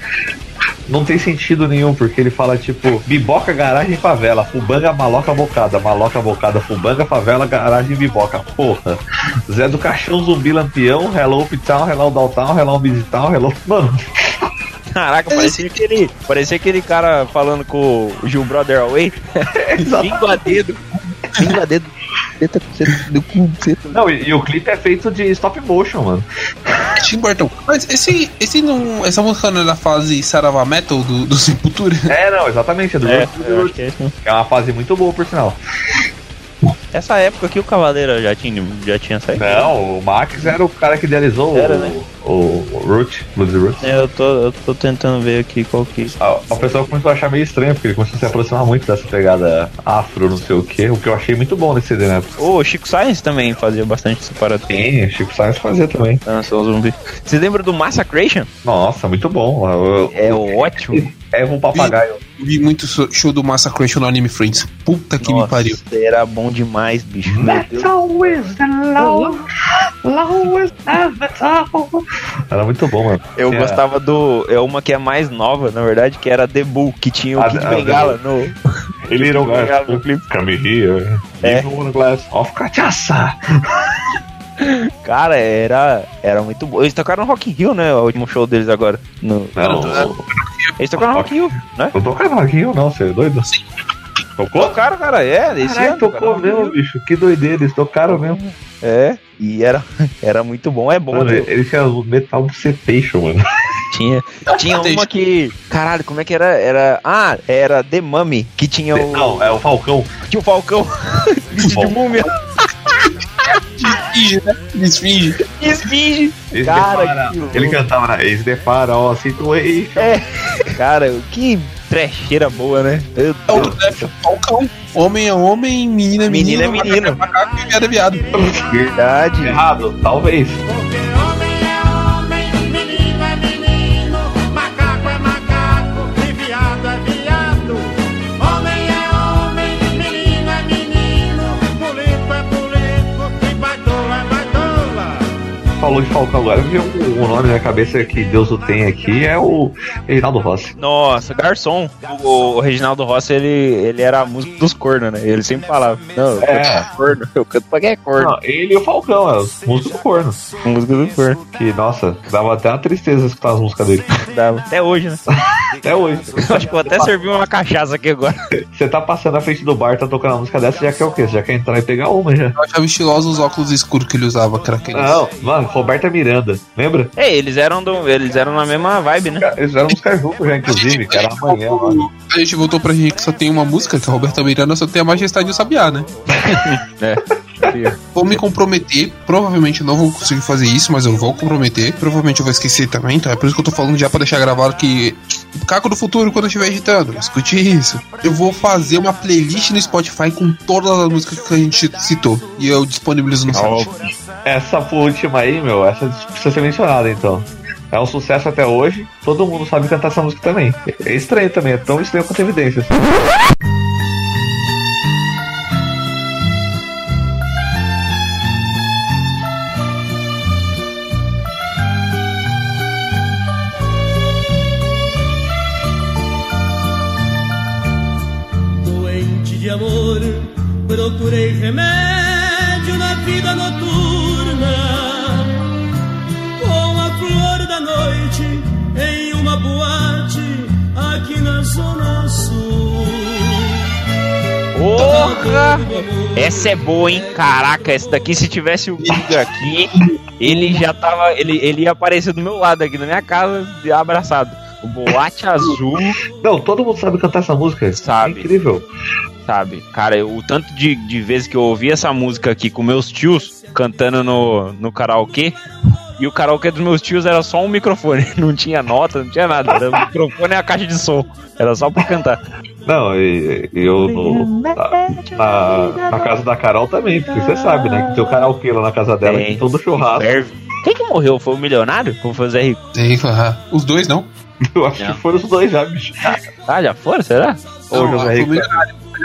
não tem sentido nenhum, porque ele fala tipo, biboca, garagem, favela, fubanga, maloca, bocada, maloca, bocada, fubanga, favela, garagem, biboca. Porra. Zé do Caixão, Zumbi, Lampião, Hello Uptown, Hello Downtown, Hello Midtown, Hello... Mano, Caraca, parecia aquele, parecia aquele cara falando com o Gil Brother Away. Língua a dedo. Língua a dedo. Seta, do cu, seta. não, e, e o clipe é feito de stop motion, mano. Tim Burton. Mas esse, esse não, essa música não é da fase Sarava Metal do, do Sepultura? É, não, exatamente. É do É, do é isso mesmo. É uma fase muito boa, por sinal. Essa época aqui o Cavaleiro já tinha, já tinha saído. Não, o Max era o cara que idealizou Era, o, né? O, o Root, Blues Roots. É, eu tô, eu tô tentando ver aqui qual que. A, a pessoa começou a achar meio estranho, porque ele começou a se aproximar muito dessa pegada afro, não sei o que, o que eu achei muito bom nesse CD, né? Ô, o Chico Science também fazia bastante separação. Sim, Chico Sainz fazia também. Lançou um zumbi. Você lembra do Massacration? Nossa, muito bom. Eu- É ótimo. É um papagaio. Eu vi muito show do Massacration no Anime Friends. Puta que me Nossa, pariu. Era bom demais, bicho. Meu Deus. Era muito bom, mano. Eu Tinha- gostava do. É uma que é mais nova, na verdade, que era The Bull, que tinha o Ah, Kid ah, Bengala no. Ele era Bengala gato. no clipe. Come here. É. Me one glass of cachaça. Cara, era, era muito bom. Eles tocaram no Rock in Rio, né? O último show deles agora. No... Não, Eles tocaram no Rock in Rio, né? não tocaram aqui, não, você é doido? Tocou? Tocaram, cara, é. Esse Caralho, ano, tocou no mesmo, Rock in Rio. bicho. Que doideira, eles tocaram mesmo. É, e era, era muito bom. É bom, Mano, né? eles tinham o Metal Bucetation, mano. Tinha, tinha uma que. Caralho, como é que era? Era. Ah, era The Mummy, que tinha o. Não, é o Falcão. Tinha o Falcão. Vestido de múmia. Esfinge, né? Esfinge. Esfinge. Cara, que ele cantava na Eles Depara, ó, situation. É. Cara, que trecheira boa, né? Meu É o Deus. é Falcão. Homem é homem, menina é menino. Menina é menino. Macaco e viado é viado. Verdade. Errado, talvez. Falou de Falcão agora, um, um nome na cabeça que Deus o tem aqui, é o Reinaldo Rossi. Nossa, garçom. O, o Reginaldo Rossi, ele, ele era a música dos cornos, né? Ele sempre falava: Não, eu É. canto pra corno, eu canto pra quem é corno. Não, ele e o Falcão, é os músicos do corno. Música do corno. Que, nossa, dava até uma tristeza escutar as músicas dele. Dava. Até hoje, né? Até hoje. Eu acho que vou até servir uma cachaça aqui agora. Você tá passando na frente do bar, tá tocando uma música dessa, já quer o quê? Você já quer entrar e pegar uma já. Eu achava estiloso os óculos escuros que ele usava, aqueles. Não, mano, Roberta Miranda, lembra? É, eles eram, do, eles eram na mesma vibe, né? Eles eram música juntos já, inclusive, que era amanhã, mano. A gente voltou pra gente que só tem uma música, que é a Roberta Miranda, só tem a Majestade e o Sabiá, né? É. Vou me comprometer, provavelmente eu não vou conseguir fazer isso, mas eu vou comprometer. Provavelmente eu vou esquecer também, então é por isso que eu tô falando já pra deixar gravado que. Caco do futuro, quando eu estiver editando, escute isso. Eu vou fazer uma playlist no Spotify com todas as músicas que a gente citou. E eu disponibilizo no site. Essa última aí, meu, essa precisa ser mencionada, então. É um sucesso até hoje, todo mundo sabe cantar essa música também. É estranho também, é tão estranho quanto evidências. Essa é boa, hein? Caraca, essa daqui, se tivesse o Giga aqui, ele já tava. Ele, ele ia aparecer do meu lado aqui na minha casa, abraçado. O boate azul, Não, todo mundo sabe cantar essa música. Sabe. É incrível. sabe? Cara, eu- o tanto de, de vezes que eu ouvi essa música aqui com meus tios cantando no, no karaokê. E o karaokê dos meus tios era só um microfone, não tinha nota, não tinha nada. Era o microfone e a caixa de som. Era só pra cantar. Não, eu no, na, na, na casa da Carol também, porque você sabe, né? Que tem o karaokê lá na casa dela, Tem. que todo churrasco. Ferve. Quem que morreu? Foi o milionário? Ou foi o Zé Rico? Tem, ah, Os dois não. Eu acho Não. que foram os dois já, bicho. Ah, já foram? Será? Ô, Não, José foi Rico.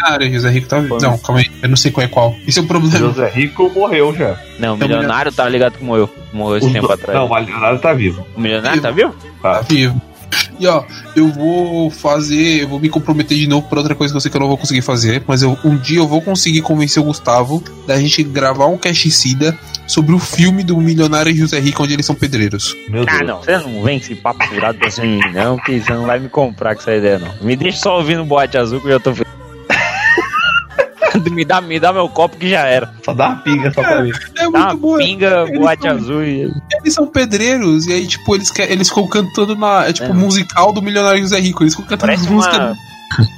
O milionário, milionário, José Rico tá. Não, calma aí. Eu não sei qual é qual. Isso é o problema. José Rico morreu já. Não, o Então, milionário tá ligado que morreu. Morreu esse Os tempo do- atrás. Não, o Leonardo tá vivo. O milionário tá vivo? Tá. vivo. E ó, eu vou fazer, eu vou me comprometer de novo pra outra coisa que eu sei que eu não vou conseguir fazer, mas eu, um dia eu vou conseguir convencer o Gustavo da gente gravar um cast-sida sobre o filme do milionário José Rico, onde eles são pedreiros. Meu Deus. Ah, não. Você não vem esse papo furado pra de mim, não, que você não vai me comprar com essa ideia, não. Me deixa só ouvindo o boate azul que eu já tô feliz. me, dá, me dá meu copo que já era. Só dá uma pinga só pra mim. É Dá muito uma boa. pinga, Eles boate são- azul e. Eles são pedreiros, e aí, tipo, eles, eles ficam cantando na. É tipo É. musical do Milionário José Rico. Eles ficam cantando Parece música. uma.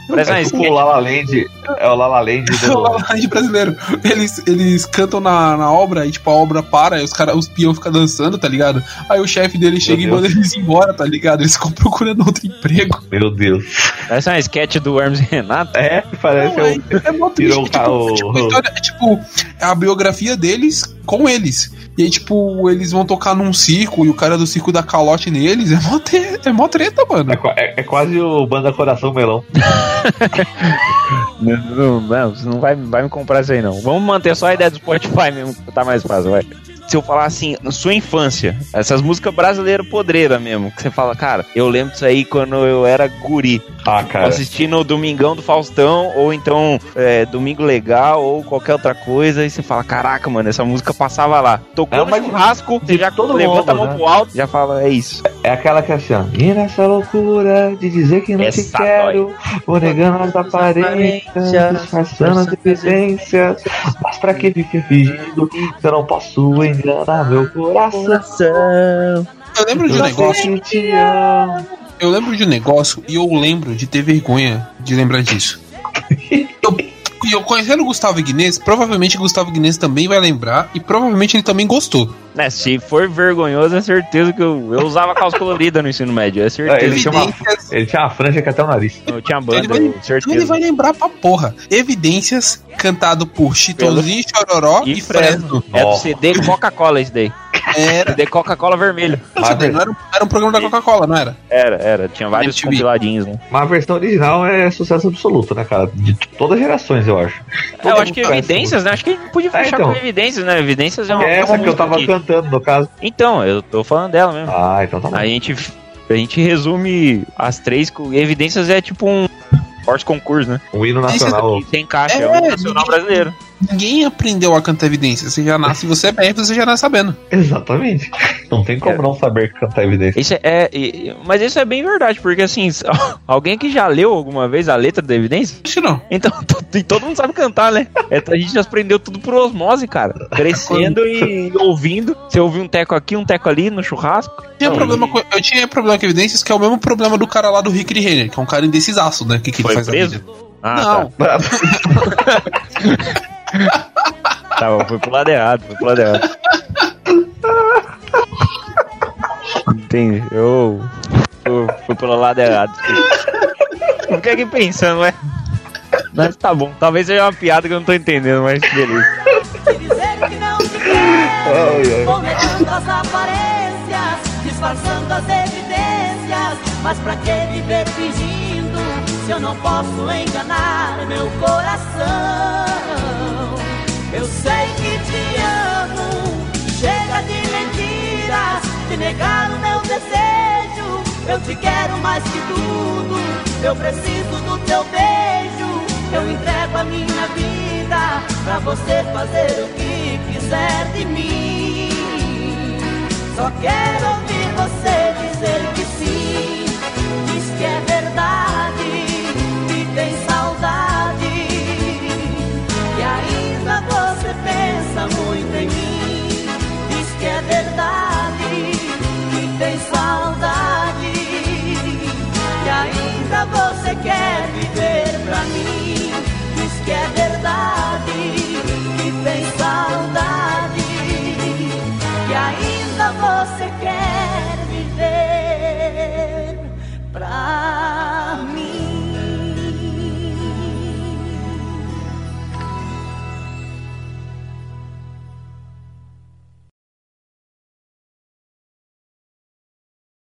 Parece É tipo o Lala Land, é o Lala Land É o do... La La Land brasileiro. Eles, eles cantam na, na obra e, tipo, a obra para, e os, cara, os peão ficam dançando, tá ligado? Aí o chefe dele chega e Deus. manda eles embora, tá ligado? Eles ficam procurando outro emprego. Meu Deus. Parece uma sketch do Hermes e Renato. É, parece Não, o... é, é triste. Tirou o tipo, tipo, é, tipo, é a biografia deles com eles. E aí, tipo, eles vão tocar num circo e o cara do circo dá calote neles. É mó, te- é mó treta, mano. É, é- é quase o Banda Coração Melão. Não, não, não, você não vai, vai me comprar isso aí, não. Vamos manter só a ideia do Spotify mesmo, que tá mais fácil, vai. Se eu falar assim, na sua infância, essas músicas brasileiras podreiras mesmo, que você fala, cara, eu lembro disso aí quando eu era guri. Ah, cara. Assistindo o Domingão do Faustão, ou então é, Domingo Legal, ou qualquer outra coisa, e você fala, caraca, mano, essa música passava lá. Tocou Não, no churrasco, você já todo levanta mundo, a mão né? pro alto, já fala, é isso. É aquela que é assim, ó. E nessa loucura de dizer que não te Essa quero, vou negando as aparências, disfarçando as evidências. Mas pra que ficar fingindo se eu não posso enganar meu coração? Eu lembro de um Eu negócio. te. Eu lembro de um negócio e eu lembro de ter vergonha de lembrar disso. Eu, e eu conhecendo o Gustavo Guinness, provavelmente o Gustavo Guinness também vai lembrar e provavelmente ele também gostou. Né, se for vergonhoso, é certeza que eu, eu usava calça colorida no ensino médio, é É, certeza. Ele tinha, uma, ele tinha uma franja que até o nariz. Eu tinha ele banda, vai, eu- ele certeza. vai lembrar pra porra. Evidências, cantado por Chitãozinho, Chororó E e, Fresno. Fresno. É do. CD Coca-Cola esse daí. Era, CD Coca-Cola vermelho. Não era, era um programa da Coca-Cola, não era? Era, era. Tinha vários MTV. compiladinhos, né? Mas a versão original é sucesso absoluto, né, cara? De todas as gerações, eu acho. É, eu acho que Evidências, né? Acho que a gente podia É, fechar então. com Evidências, né? Evidências é uma, É é essa que eu tava que- cantando, no caso. Então, eu tô falando dela mesmo. Ah, então tá bom. A gente, a gente resume as três. com- Evidências é tipo um forte concurso, né? O hino nacional. Tem caixa, é, É, o hino nacional brasileiro. Ninguém aprendeu a cantar evidência. Você já nasce, você é BR, você já nasce sabendo. Exatamente. Não tem como É. não saber cantar evidência. Isso é, é- mas isso é bem verdade, porque assim, alguém que já leu alguma vez a letra da evidência? Acho que não. Então, to- e todo mundo sabe cantar, né? É, a gente já aprendeu tudo por osmose, cara. Crescendo e ouvindo. Você ouviu um teco aqui, um teco ali no churrasco. Tinha Não, problema com- eu tinha problema com evidências, que é o mesmo problema do cara lá do Rick Renner, que é um cara indecisaço, né? O que, que ele faz preso? vida. Ah, não, tá. Tá, bom, foi pro lado errado, foi pro lado errado. Entendi. Eu. eu fui pelo lado errado. Eu fiquei aqui pensando, ué. Mas tá bom, talvez seja uma piada que eu não tô entendendo, mas beleza. dizer que não te negando as aparências Disfarçando as evidências Mas pra que viver fingindo Se eu não posso enganar meu coração Eu sei que te amo Chega de mentiras De negar o meu desejo Eu te quero mais que tudo Eu preciso do teu beijo eu entrego a minha vida pra você fazer o que quiser de mim. Só quero ouvir você dizer que sim. Diz que é quer viver pra mim. Diz que é verdade, que tem saudade. E ainda você quer viver pra